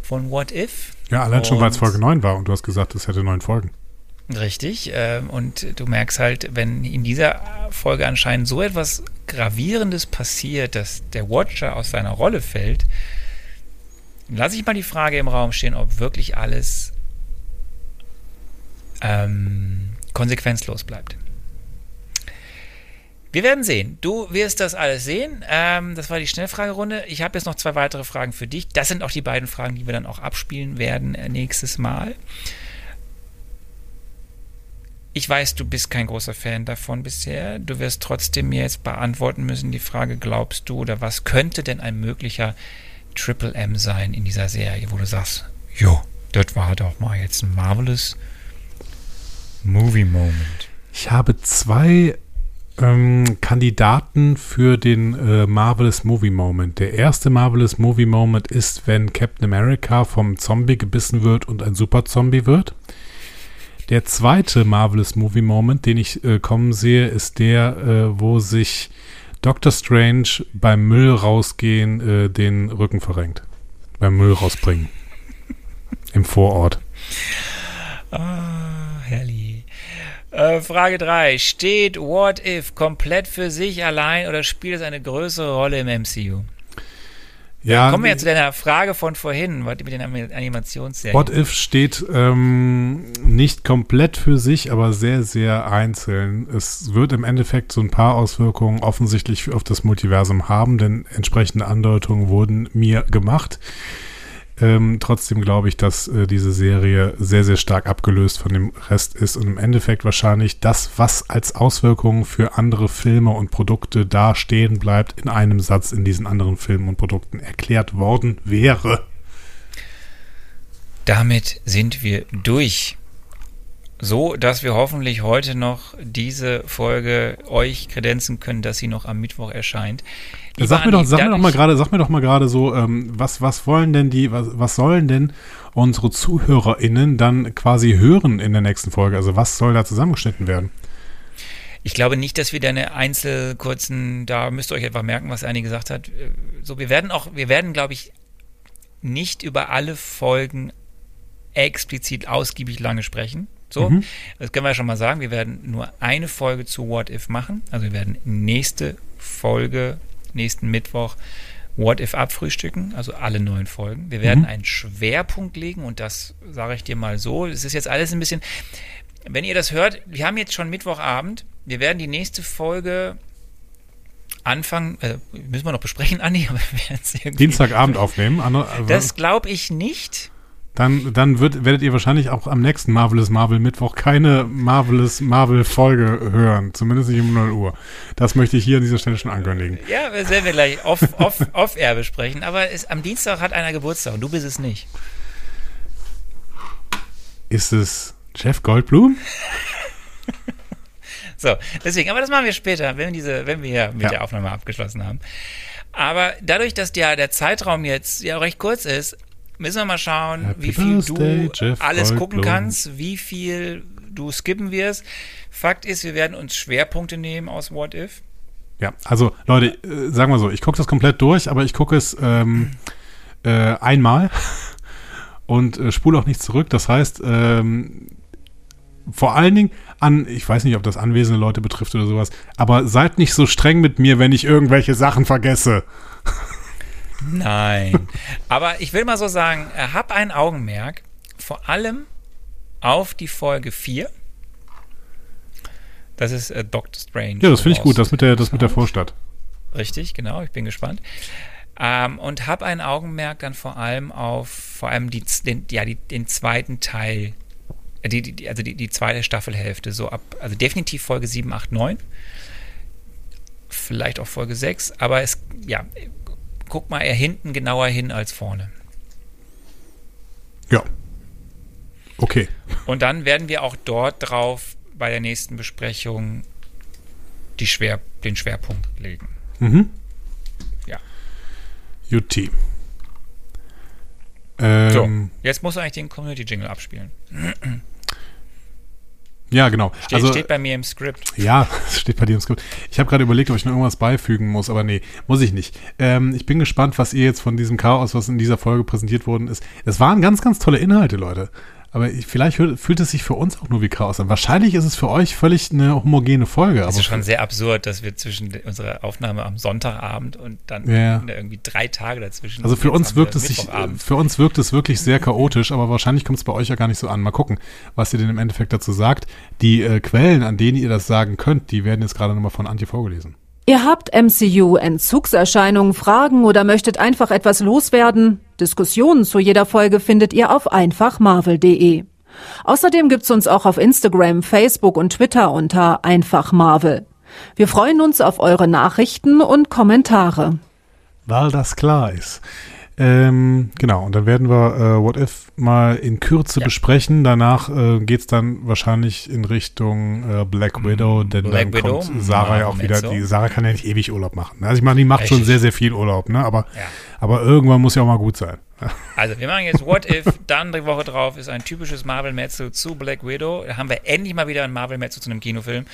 Von What If. Ja, allein schon, weil es Und- Folge 9 war und du hast gesagt, es hätte neun Folgen. Richtig. ähm, Und du merkst halt, wenn in dieser Folge anscheinend so etwas Gravierendes passiert, dass der Watcher aus seiner Rolle fällt, lasse ich mal die Frage im Raum stehen, ob wirklich alles ähm, konsequenzlos bleibt. Wir werden sehen. Du wirst das alles sehen. Ähm, das war die Schnellfragerunde. Ich habe jetzt noch zwei weitere Fragen für dich. Das sind auch die beiden Fragen, die wir dann auch abspielen werden äh, nächstes Mal. Ich weiß, du bist kein großer Fan davon bisher. Du wirst trotzdem mir jetzt beantworten müssen die Frage, glaubst du oder was könnte denn ein möglicher Triple M sein in dieser Serie, wo du sagst, jo, das war doch mal jetzt ein marvelous Movie Moment. Ich habe zwei ähm, Kandidaten für den äh, Marvelous Movie Moment. Der erste Marvelous Movie Moment ist, wenn Captain America vom Zombie gebissen wird und ein Super-Zombie wird. Der zweite Marvelous Movie Moment, den ich äh, kommen sehe, ist der, äh, wo sich Doctor Strange beim Müll rausgehen äh, den Rücken verrenkt. Beim Müll rausbringen. [LAUGHS] Im Vorort. Ah, herrlich. Äh, Frage 3. Steht What If komplett für sich allein oder spielt es eine größere Rolle im MCU? Ja, Kommen wir jetzt zu deiner Frage von vorhin mit den Anim- Animationsserien. What If steht ähm, nicht komplett für sich, aber sehr, sehr einzeln. Es wird im Endeffekt so ein paar Auswirkungen offensichtlich auf das Multiversum haben, denn entsprechende Andeutungen wurden mir gemacht. Ähm, trotzdem glaube ich, dass äh, diese Serie sehr, sehr stark abgelöst von dem Rest ist und im Endeffekt wahrscheinlich das, was als Auswirkungen für andere Filme und Produkte da stehen bleibt, in einem Satz in diesen anderen Filmen und Produkten erklärt worden wäre. Damit sind wir durch. So, dass wir hoffentlich heute noch diese Folge euch kredenzen können, dass sie noch am Mittwoch erscheint. Lieber sag mir doch, sag mir doch mal gerade, sag mir doch mal gerade so, ähm, was, was wollen denn die, was, was sollen denn unsere ZuhörerInnen dann quasi hören in der nächsten Folge? Also was soll da zusammengeschnitten werden? Ich glaube nicht, dass wir da eine Einzelkurzen, da müsst ihr euch einfach merken, was Annie gesagt hat. So, wir werden auch, wir werden, glaube ich, nicht über alle Folgen explizit ausgiebig lange sprechen. So, mhm. das können wir ja schon mal sagen. Wir werden nur eine Folge zu What If machen. Also wir werden nächste Folge, nächsten Mittwoch What If abfrühstücken, also alle neun Folgen. Wir werden mhm. einen Schwerpunkt legen und das sage ich dir mal so. Es ist jetzt alles ein bisschen, wenn ihr das hört, wir haben jetzt schon Mittwochabend. Wir werden die nächste Folge anfangen, äh, müssen wir noch besprechen, Andi, [LAUGHS] aber wir werden es. Dienstagabend aufnehmen. Anne, das glaube ich nicht. Dann, dann wird, werdet ihr wahrscheinlich auch am nächsten Marvelous Marvel Mittwoch keine Marvelous Marvel Folge hören. Zumindest nicht um 0 Uhr. Das möchte ich hier an dieser Stelle schon ankündigen. Ja, das werden wir gleich off, off, off air besprechen. Aber es, am Dienstag hat einer Geburtstag und du bist es nicht. Ist es Jeff Goldblum? [LAUGHS] so, deswegen, aber das machen wir später, wenn, diese, wenn wir mit ja. der Aufnahme abgeschlossen haben. Aber dadurch, dass der, der Zeitraum jetzt ja recht kurz ist, müssen wir mal schauen, Happy wie viel Birthday, du Jeff alles Goldblum. gucken kannst, wie viel du skippen wirst. Fakt ist, wir werden uns Schwerpunkte nehmen aus What If. Ja, also Leute, äh, sagen wir so, ich gucke das komplett durch, aber ich gucke es ähm, [CLEARS THROAT] äh, einmal [LAUGHS] und äh, spule auch nicht zurück. Das heißt, ähm, vor allen Dingen an, ich weiß nicht, ob das anwesende Leute betrifft oder sowas, aber seid nicht so streng mit mir, wenn ich irgendwelche Sachen vergesse. Nein. Aber ich will mal so sagen, äh, hab ein Augenmerk, vor allem auf die Folge 4. Das ist äh, Doctor Strange. Ja, das finde ich gut, das mit der, das mit der Vorstadt. Richtig, genau, ich bin gespannt. Ähm, und hab ein Augenmerk dann vor allem auf, vor allem die, den, ja, die, den zweiten Teil, äh, die, die, also die, die zweite Staffelhälfte, so ab, also definitiv Folge 7, 8, 9. Vielleicht auch Folge 6, aber es, ja, guck mal eher hinten genauer hin als vorne. Ja. Okay. Und dann werden wir auch dort drauf bei der nächsten Besprechung die Schwer, den Schwerpunkt legen. Mhm. Ja. UT. Ähm, so, jetzt musst du eigentlich den Community-Jingle abspielen. Ja, genau. Steht, also, steht bei mir im Skript. Ja, [LAUGHS] steht bei dir im Skript. Ich habe gerade überlegt, ob ich noch irgendwas beifügen muss, aber nee, muss ich nicht. Ähm, ich bin gespannt, was ihr jetzt von diesem Chaos, was in dieser Folge präsentiert worden ist. Es waren ganz, ganz tolle Inhalte, Leute. Aber vielleicht fühlt es sich für uns auch nur wie Chaos an. Wahrscheinlich ist es für euch völlig eine homogene Folge. Es ist schon sehr absurd, dass wir zwischen unserer Aufnahme am Sonntagabend und dann ja. irgendwie drei Tage dazwischen. Also für uns wirkt es sich, für uns wirkt es wirklich sehr chaotisch, aber wahrscheinlich kommt es bei euch ja gar nicht so an. Mal gucken, was ihr denn im Endeffekt dazu sagt. Die äh, Quellen, an denen ihr das sagen könnt, die werden jetzt gerade nochmal von Antje vorgelesen. Ihr habt MCU-Entzugserscheinungen, Fragen oder möchtet einfach etwas loswerden? Diskussionen zu jeder Folge findet ihr auf einfachmarvel.de. Außerdem gibt's uns auch auf Instagram, Facebook und Twitter unter einfachmarvel. Wir freuen uns auf eure Nachrichten und Kommentare. Weil das klar ist. Ähm, genau, und dann werden wir äh, What If mal in Kürze ja. besprechen. Danach äh, geht es dann wahrscheinlich in Richtung äh, Black Widow, denn Black dann Widow? kommt Sarah ja auch wieder. Die Sarah kann ja nicht ewig Urlaub machen. Also ich meine, die macht Echt? schon sehr, sehr viel Urlaub, ne? Aber, ja. aber irgendwann muss ja auch mal gut sein. [LAUGHS] Also wir machen jetzt What If, dann die Woche drauf ist ein typisches Marvel-Metzel zu Black Widow. Da haben wir endlich mal wieder ein Marvel-Metzel zu einem Kinofilm.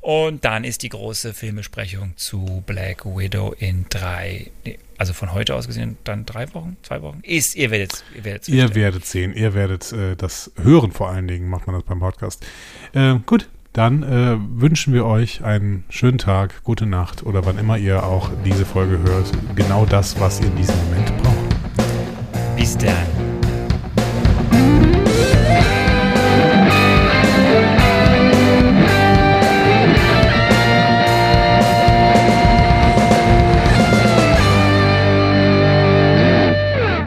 Und dann ist die große Filmbesprechung zu Black Widow in drei, also von heute aus gesehen, dann drei Wochen, zwei Wochen. Ist, ihr werdet Ihr werdet, ihr werdet sehen, ihr werdet äh, das hören vor allen Dingen, macht man das beim Podcast. Äh, gut, dann äh, wünschen wir euch einen schönen Tag, gute Nacht oder wann immer ihr auch diese Folge hört. Genau das, was ihr in diesem Moment braucht. Bis dann.